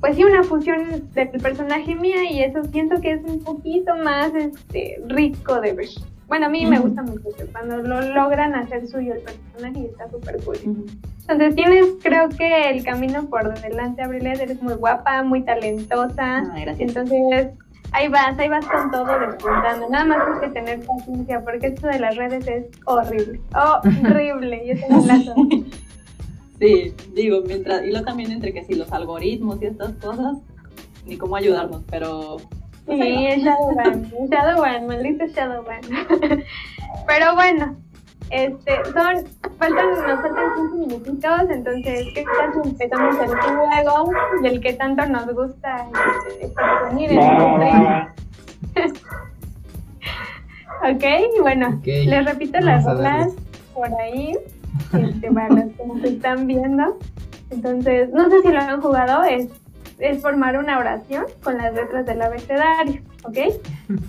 pues sí, una fusión del personaje mía y eso siento que es un poquito más este, rico de ver. Bueno, a mí me gusta mucho cuando lo logran hacer suyo el personaje y está súper cool. Entonces tienes, creo que el camino por delante, Abrilet, eres muy guapa, muy talentosa. Ah, gracias. Entonces, ahí vas, ahí vas con todo despuntando. Nada más hay que tener paciencia, porque esto de las redes es horrible. Horrible. Yo tengo lazo. Sí, digo, mientras, y lo también entre que si los algoritmos y estas cosas, ni cómo ayudarnos, pero Sí, es Shadowban, Shadowban, maldito Shadowban. Pero bueno, este, son, faltan, nos faltan cinco minutitos, entonces, ¿qué tal si empezamos el juego del que tanto nos gusta este, venir en el Ok, bueno, Ok, les repito las vamos reglas por ahí, este, para los que nos están viendo. Entonces, no sé si lo han jugado, es, es formar una oración con las letras del abecedario, ¿ok?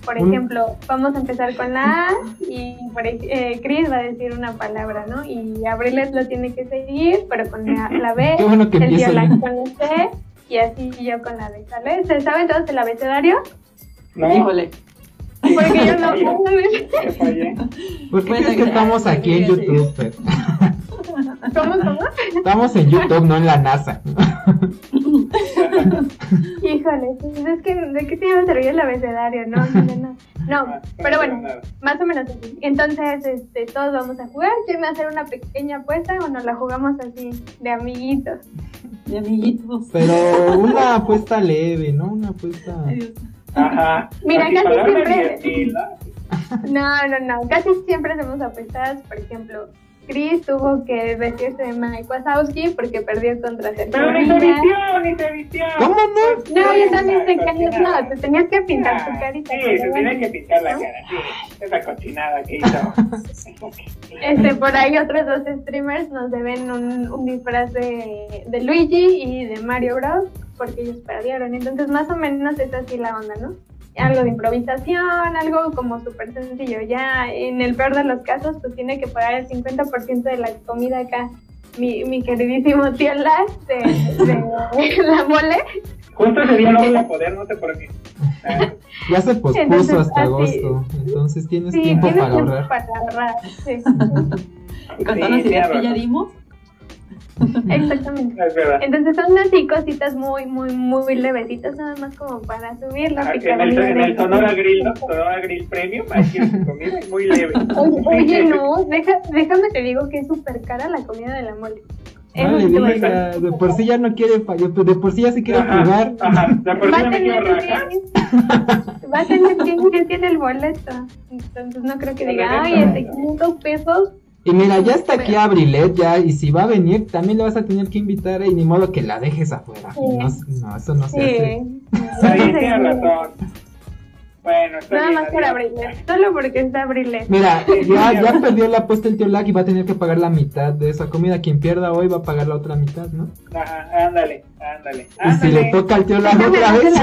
Por Un- ejemplo, vamos a empezar con la A y por, eh, Chris va a decir una palabra, ¿no? Y Abriles lo tiene que seguir, pero con la, la B, Qué bueno que el Viola el- con la C y así yo con la D, ¿sale? ¿Se saben todos el abecedario? No, híjole, Porque yo no. ¿Por qué crees que estamos aquí en. YouTube? ¿Cómo, cómo? Estamos en YouTube, no en la NASA. Híjole, pues es que ¿de qué te iba a servir el abecedario? No, no, no, no. No, pero bueno, más o menos así. Entonces, este, todos vamos a jugar. ¿Quieren hacer una pequeña apuesta o nos la jugamos así, de amiguitos? mi amiguitos. Pero una apuesta leve, ¿no? Una apuesta. Ajá. Mira, Así, casi siempre-. No, no, no. Casi siempre hacemos apuestas. Por ejemplo, Chris tuvo que vestirse de Mike Wazowski porque perdió contra Pero ni se vistió, ni se vistió. ¿Cómo no? No, yo también te cochinada. No, te tenías que pintar tu carita. Sí, se tiene que pintar la ¿No? cara, sí. Esa cochinada que hizo. Este, por ahí otros dos streamers nos deben un, un disfraz de, de Luigi y de Mario Bros. porque ellos perdieron. Entonces, más o menos es así la onda, ¿no? Algo de improvisación, algo como súper sencillo. Ya en el peor de los casos, pues tiene que pagar el 50% de la comida acá. Mi, mi queridísimo tío Lash de, de la mole. Justo ese día no voy a poder, no sé por qué. Ah, Ya se pospuso Entonces, hasta así- agosto. Entonces tienes Sí, tiempo tienes para tiempo ahorrar. para ahorrar. Sí. Con todas las ideas tienes que ya dimos, Exactamente. Es. Entonces son así cositas muy, muy, muy levecitas, nada más como para subir la Ah, que en, el, en el Sonora Grill, ¿no? Sonora Grill Premium, ahí tienes tu comida y muy leve. Oye, oye, no, deja, déjame te digo que es súper cara la comida de la mole. De por sí ya no quiere fallar, de por sí ya se quiere Ajá, jugar. Ajá, de por Va sí a ya me quiero tener rajar. que, va a tener que invertir el boleto. Entonces no creo que diga, ay, este 500 pesos. Y mira, ya está aquí Abrilet, ya, y si va a venir, también le vas a tener que invitar, y ni modo que la dejes afuera. Sí. No, no, eso no se hace. Sí. Bien, tienes razón. Bueno, está Nada bien. más por adiós. abrirle, solo porque está abrirle. Mira, ya, ya perdió la apuesta el tío Lag y va a tener que pagar la mitad de esa comida. Quien pierda hoy va a pagar la otra mitad, ¿no? Ajá, ándale, ándale. Y si le toca al tío Lag otra vez.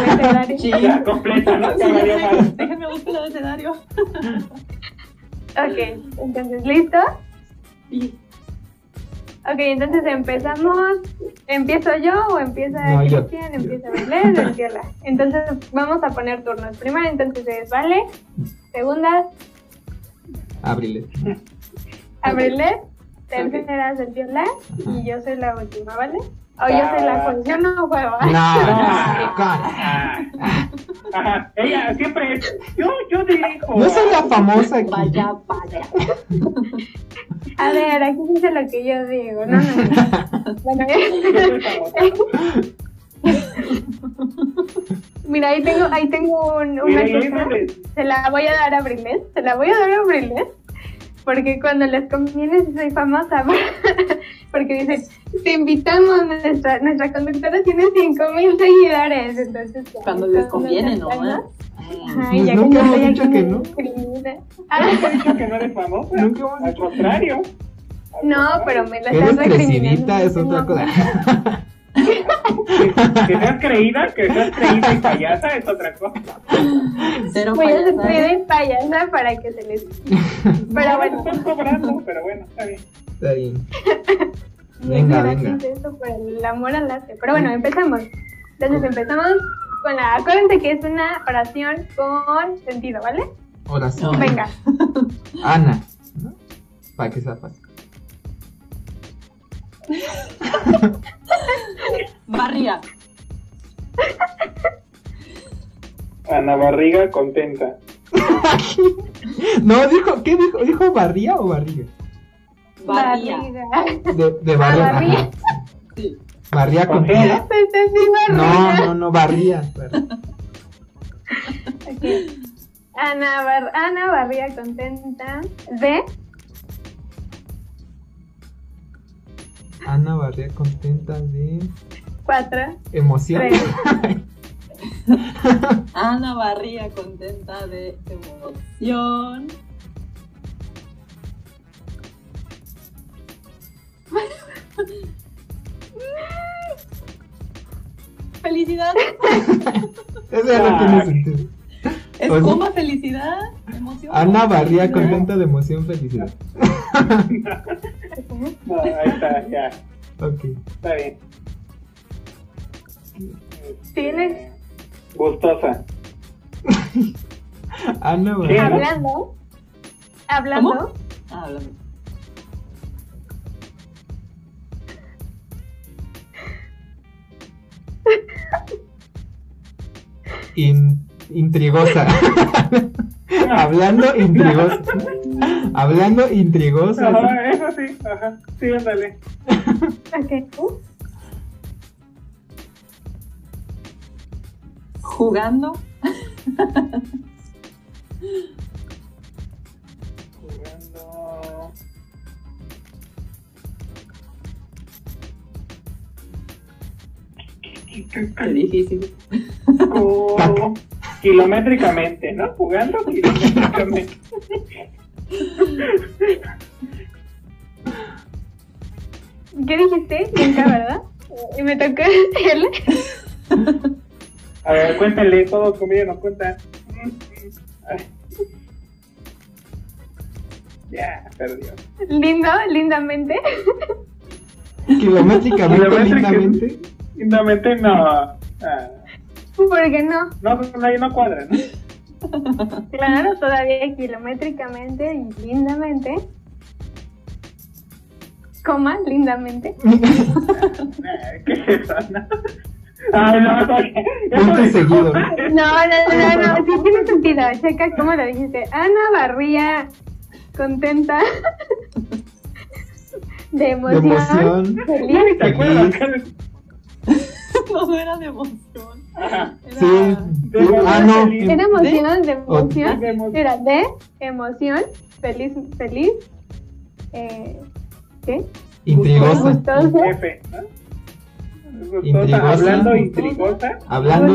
Sí. Ya, completa, ¿no? Sí, valió mal. Déjame buscar el abecedario. Ok, entonces, ¿listo? Ok, entonces empezamos. ¿Empiezo yo o empieza No. Cristian? ¿Empieza Belén o empieza? Entonces vamos a poner turnos. Primero entonces es Vale. Segunda, Abrilet. Abrilé. Tercera es el Viola. Y yo soy la última, ¿vale? O yo soy la juez. Yo no juego. No, no, Ah, con- ah, Ajá, ella siempre es. Yo, yo dirijo. No soy la famosa aquí. Vaya, vaya. A ver, aquí dice lo que yo digo. No, no. no. Bueno, mira, ahí tengo, ahí tengo un, una cosa. Se la voy a dar a Brilet. Se la voy a dar a Brilet. Porque cuando les conviene soy famosa. Porque dicen, te invitamos, nuestra, nuestra conductora tiene 5000 seguidores. Entonces, Cuando les conviene, ¿no? Ajá, Pues y ya nunca que hemos dicho que no. escribida. Nunca he dicho que no eres famosa. Nunca hemos Al contrario. Al No, contrario. pero me la estás recriminando. crecidita, es otra cosa. Que, que seas creída, que seas creída y payasa es otra cosa. Cero Voy a ser payasada. creída y payasa para que se les... Pero No, bueno. Estás cobrando, pero bueno, está bien. Está bien. Venga, venga. eso por el amor al arte. Pero bueno, empezamos. Entonces empezamos con la... Acuérdense que es una oración con sentido, ¿vale? Oración. Venga. Ana. ¿no? Para que sepas. Barría. Ana Barriga contenta. No, dijo, ¿qué dijo? ¿Dijo barría o barriga? Barría. Barriga. De, de barría. Ah, barría. Sí. ¿Barría con ¿Con qué? G? Sí, No, barriga. no, no, barría. Ana, Bar Ana Barría contenta de... Ana Barría contenta de Cuatro. emoción. Tres. Ana Barría contenta de emoción. Felicidad. Eso ya no tiene sentido. Es Pues- coma felicidad. Emoción. Ana Barría contenta de emoción, felicidad. No, ahí está, ya. Ok. Está bien. Tienes Gustosa. Ana ¿Qué? Barría. hablando. Hablando. ¿Cómo? Ah, hablando. In- intrigosa. Hablando intrigosa. Hablando intrigosa. Ajá, eso sí, ajá. Sí, ándale. Ok. Jugando. Jugando. Qué difícil. Con- Kilométricamente, ¿no? Jugando kilométricamente. ¿Qué dijiste? Nunca, ¿verdad? Y me tocó decirle. A ver, cuéntenle, todos conmigo nos cuentan. Ay. Ya, perdió. Lindo, lindamente. Kilométricamente, Kilométrica- lindamente. Lindamente no. Ah, ¿Por qué no? no, no, ahí no cuadra, ¿no? Claro, todavía kilométricamente y lindamente. coma, lindamente. ¿Qué? Ay, no, no, No, no, no, no, sí tiene sentido. Checa cómo lo dijiste. Ana Barría, contenta. De De emoción. emoción. Feliz. ¿Te acuerdas? No, no era de emoción. Era... Sí. De Ah, no. feliz. Era emoción, de emoción. De emoción. Era de emoción, feliz, feliz. Eh, ¿Qué? Intrigosa. Gustosa. F, ¿no? Gustosa, Intrigosa. Hablando intrigosa. Hablando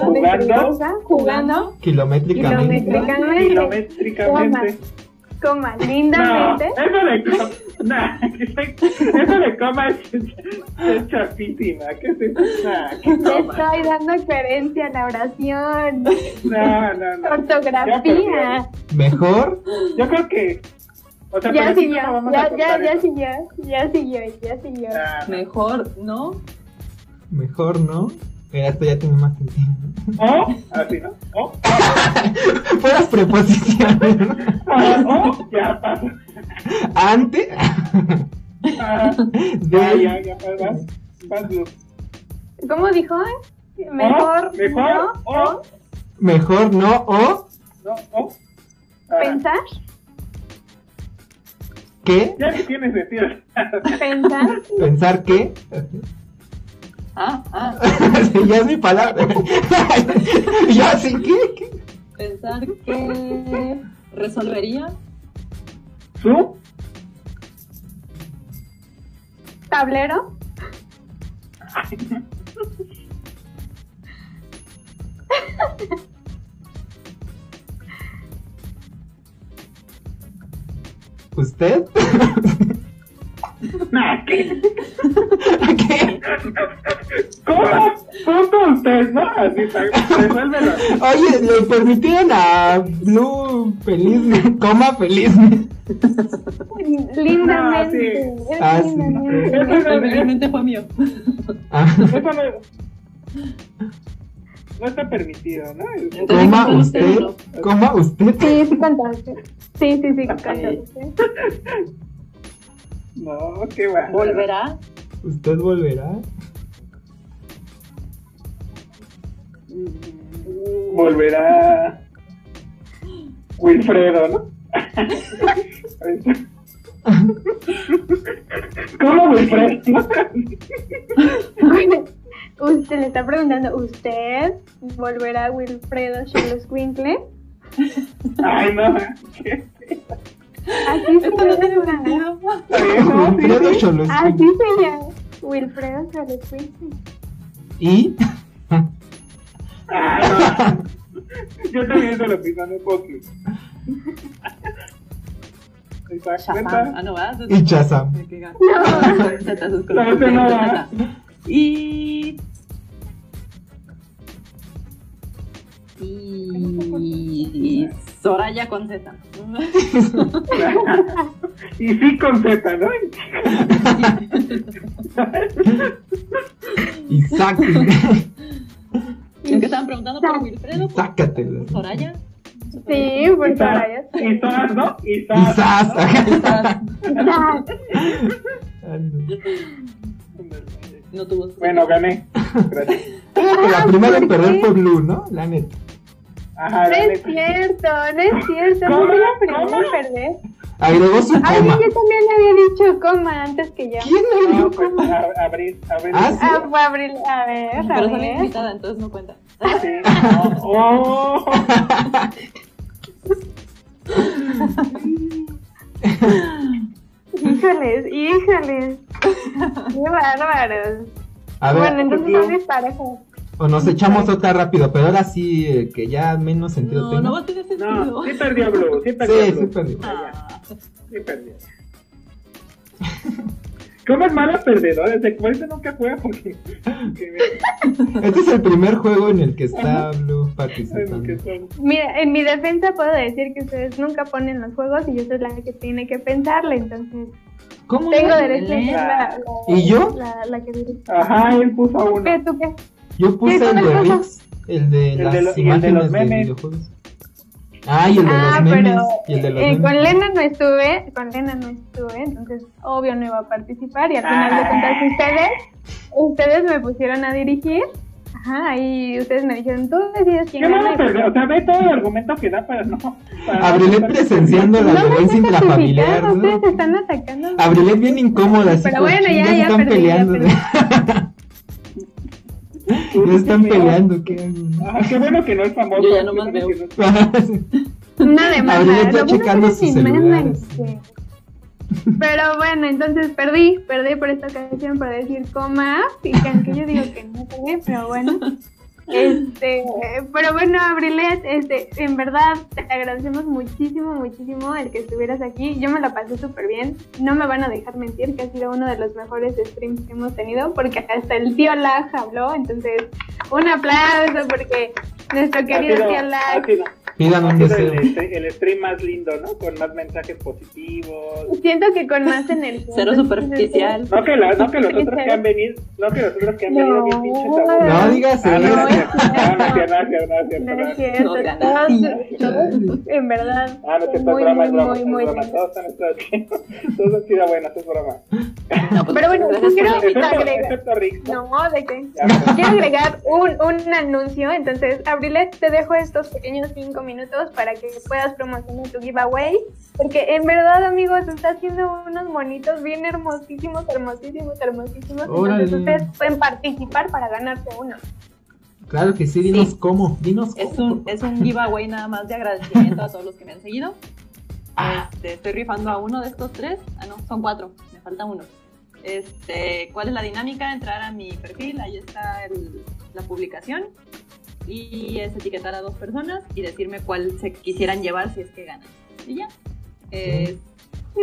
Jugando. Jugando. Kilométricamente. Kilométricamente. Kilométricamente. Coma, No, lindamente. eso de coma. No, eso de coma es, es chapísima. ¿Qué es eso? No, ¿qué Le coma? estoy dando coherencia a la oración. No, no, no. Ortografía. Mejor. Yo creo que. O sea, Ya siguió, no ya, siguió, ya siguió, ya siguió. Mejor, ¿no? Mejor, ¿no? Mira, esto ya tiene más sentido. O, así, ¿no? O, Fueras preposiciones. ¿no? ah, o, ya pasa. Ante. Ah, Ya, De. ya, ya, vas, vas. ¿Cómo dijo? Mejor, O, mejor, no, o, Mejor, ¿no? O. no, o. Ah, pensar, ¿Qué? Ya que tienes sentido. pensar, Pensar que. Ah, ah, ya es mi palabra. ya sí. ¿Qué? pensar que resolvería. ¿Su? tablero, ¿Usted? Nah, ¿qué? ¿Qué? ¿Cómo? Punto usted, ¿no? Así, resuélvelo. Oye, le permitieron a Blue feliz, coma feliz. lindamente, Ah, es Ah, sí. no, Realmente fue mío. Ah, eso no, no está permitido, ¿no? Entonces, coma ¿cómo usted, coma usted. Sí, sí cantaste. Sí, sí, sí, cantaste. No, qué va. ¿Volverá? Usted volverá. Volverá Wilfredo, ¿no? ¿Cómo Wilfredo? Bueno, Usted le está preguntando, ¿usted volverá Wilfredo Cholos Quincle? Ay, no. Así se Esto no tiene llama. Wilfredo. Así se llama. Y. Ay, no. Yo también se lo pido, no Shazam. Ah, no. Y. Y. Soraya con Z. Y sí con Z, ¿no? Y sácate. ¿En qué estaban preguntando por Wilfredo? ¿Por Sácatelo. Soraya? Sí, por Soraya. Y Sas, ¿no? Y Y Sas. no. No tuvo. Bueno, gané. Gracias. La primera en ¿por perder fue Blue, ¿no? La neta. Ajá, No es cierto, no es cierto. No fui la primera en perder. Agregó su Ay, coma. yo también le había dicho coma antes que yo. ¿Quién le No, pues, coma? a- abril, abril. Ah, sí. Ah, fue Abril. A ver, a Pero soy invitada, entonces no cuenta. Sí. Oh, oh. Híjoles, híjoles. Qué bárbaros. A Bueno, ver, entonces Blue. son disparejos. O nos echamos otra rápido, pero ahora sí eh, que ya menos sentido No, tenga. no tener sentido. No, sí perdió Blue, sí perdió Sí, Blue. sí perdió. Ah, Sí perdió. ¿Cómo es mala perdedora? De por eso nunca juega porque... Este es el primer juego en el que está Blue participando. Mira, en mi defensa puedo decir que ustedes nunca ponen los juegos y yo soy la que tiene que pensarle, entonces ¿Cómo? tengo derecho a ser la, la- ¿Y yo? La, la que dirige. Ajá, él puso a uno. ¿Qué, tú qué? Yo puse ¿Qué el de Rix, el de El de las lo- y el de imágenes los de, memes. videojuegos. Ah, y el de Ah, los memes. pero Y el de los eh, memes. con Lena no estuve, con Lena no estuve, entonces obvio no iba a participar y al final de Ah. cuentas ustedes, ustedes me pusieron a dirigir, ajá, y ustedes me dijeron, tú decides quién ¿Qué gana. pues, perder? O sea, ve todo el argumento que da para no. para Abrilet no- presenciando la no violencia intrafamiliar, ¿no? ustedes están atacando. Abrilet bien incómoda, así Pero bueno, ya, "Chinga, se ya están perdí, ya peleando. perdí. Ya están peleando, ¿qué hago? Ah, qué bueno que no es famoso. Yo ya nomás Qué bueno veo. que no- Una demanda. Lo bueno checando sus sin celulares. sí. Pero bueno, entonces perdí, perdí por esta ocasión para decir coma, y que aunque yo digo que no perdí, pero bueno. Este, pero bueno, Abrilet, este, en verdad te agradecemos muchísimo, muchísimo el que estuvieras aquí. Yo me la pasé súper bien. No me van a dejar mentir que ha sido uno de los mejores streams que hemos tenido, porque hasta el tío Lag habló. Entonces, un aplauso porque nuestro querido sido- tío deseo. el, este- el stream más lindo, ¿no? Con más mensajes positivos. Siento que con más energía. Cero superficial. No que, la- no que los otros que han venido, no que los otros que han No. venido bien pinches No digas Ah, eso. No, es cierto, no es cierto, no es cierto, en verdad, Ah, no es cierto, muy, es broma, muy, es broma, muy, es muy broma. bien. Todos están todos Todos han sido buenos, es broma. Pues, Pero bueno, quiero agregar- ¿no? De qué. Quiero agregar un, un anuncio, entonces, Abrilet, te dejo estos pequeños cinco minutos para que puedas promocionar tu giveaway, porque en verdad, amigos, está haciendo unos monitos bien hermosísimos, hermosísimos, hermosísimos, entonces ustedes pueden participar para ganarse uno. Claro que sí, dinos Sí. cómo, dinos Es cómo. un, es un giveaway nada más de agradecimiento a todos los que me han seguido. Este, estoy rifando a uno de estos tres. Ah, no, son cuatro. Me falta uno. Este, ¿Cuál es la dinámica? Entrar a mi perfil, ahí está el- la publicación. Y es etiquetar a dos personas y decirme cuál se quisieran llevar si es que ganan. Y ya. Eh,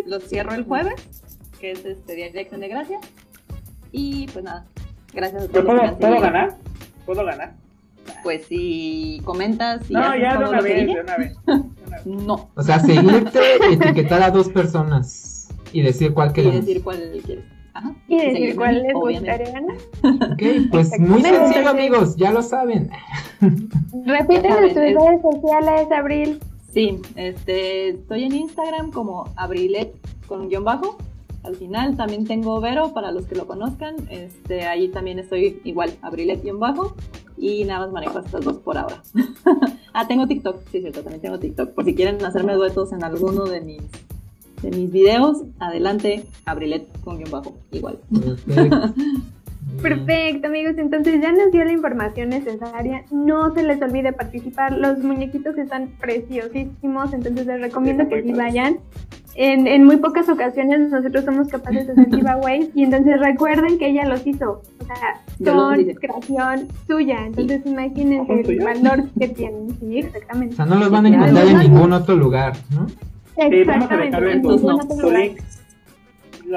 los cierro el jueves, que es este día de acción de gracias. Y pues nada. Gracias a ¿Pero todos los que me puedo, han ¿Puedo ganar? ¿Puedo ganar? Pues si comentas y No, ya de una vez, dije, de una vez. de una vez. no. O sea, seguirte, etiquetar a dos personas y decir cuál Y queremos. decir cuál quieres. Ajá. Y decir seguirme cuál les gustaría ganar. Ok, pues muy sencillo, amigos, ya lo saben. Repiten tus es- redes sociales, Abril. Sí, este, estoy en Instagram como Abrilet con guion bajo. Al final también tengo Vero para los que lo conozcan. Este, ahí también estoy igual, Abrilet guion bajo. Y nada más manejo estas dos por ahora. ah, tengo TikTok, sí, cierto, también tengo TikTok. Por si quieren hacerme duetos en alguno de mis, de mis videos, adelante, Abrilet con guion bajo, igual. Perfecto. Perfecto, amigos. Entonces ya nos dio la información necesaria. No se les olvide participar. Los muñequitos están preciosísimos. Entonces les recomiendo que sí vayan. En, en muy pocas ocasiones nosotros somos capaces de hacer giveaways. Y entonces recuerden que ella los hizo. O sea, son creación suya. Entonces imagínense ¿Son el valor que tienen. Sí, O exactamente. sea, no los van a encontrar en ningún otro lugar, ¿no? Sí, vamos a link. Los,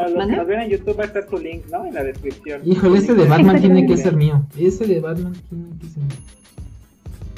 los que ¿Mande? nos ven en YouTube va a estar tu link, ¿no? En la descripción. Híjole, ese de Batman tiene que Exactamente. ser mío. Ese de Batman tiene que ser mío.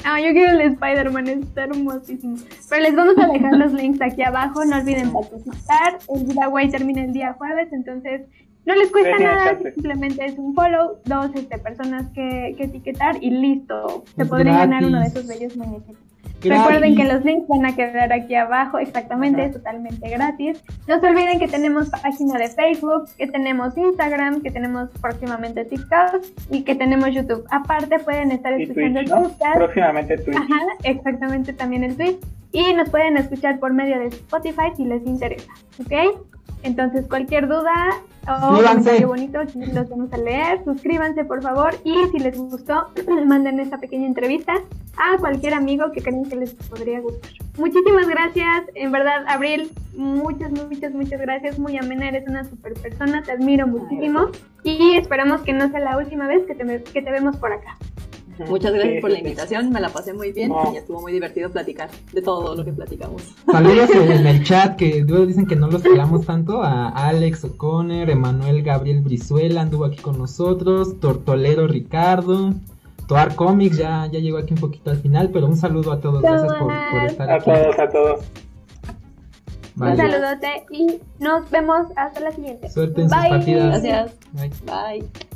Ah, yo quiero el Spider-Man, está hermosísimo. Pero les vamos a dejar los links aquí abajo, no olviden participar. El giveaway termina el día jueves, entonces no les cuesta nada, simplemente es un follow, dos este, personas que, que etiquetar y listo. Se Es podría ganar uno de esos bellos muñequitos. Gratis. Recuerden que los links van a quedar aquí abajo, exactamente, totalmente gratis. No se olviden que tenemos página de Facebook, que tenemos Instagram, que tenemos próximamente TikTok y que tenemos YouTube. Aparte pueden estar escuchando Twitch, el ¿no? podcast. Próximamente Twitch. Ajá, exactamente también el tweet. Y nos pueden escuchar por medio de Spotify si les interesa, ¿ok? Entonces, cualquier duda o Suscríbanse. comentario bonito, los vamos a leer. Suscríbanse, por favor. Y si les gustó, manden esta pequeña entrevista a cualquier amigo que crean que les podría gustar. Muchísimas gracias. En verdad, Abril, muchas, muchas, muchas gracias. Muy amena, eres una super persona. Te admiro muchísimo. Y esperamos que no sea la última vez que te, que te vemos por acá. Muchas gracias por la invitación, me la pasé muy bien No. y estuvo muy divertido platicar de todo lo que platicamos. Saludos en el chat que luego dicen que no los pelamos tanto a Alex O'Connor, Emanuel Gabriel Brizuela anduvo aquí con nosotros, Tortolero Ricardo, Toar Comics ya, ya llegó aquí un poquito al final, pero un saludo a todos, gracias por, por estar A aquí. todos, a todos. Vale. Un saludote y nos vemos hasta la siguiente. Suerte en sus partidas. Gracias. Bye. Bye.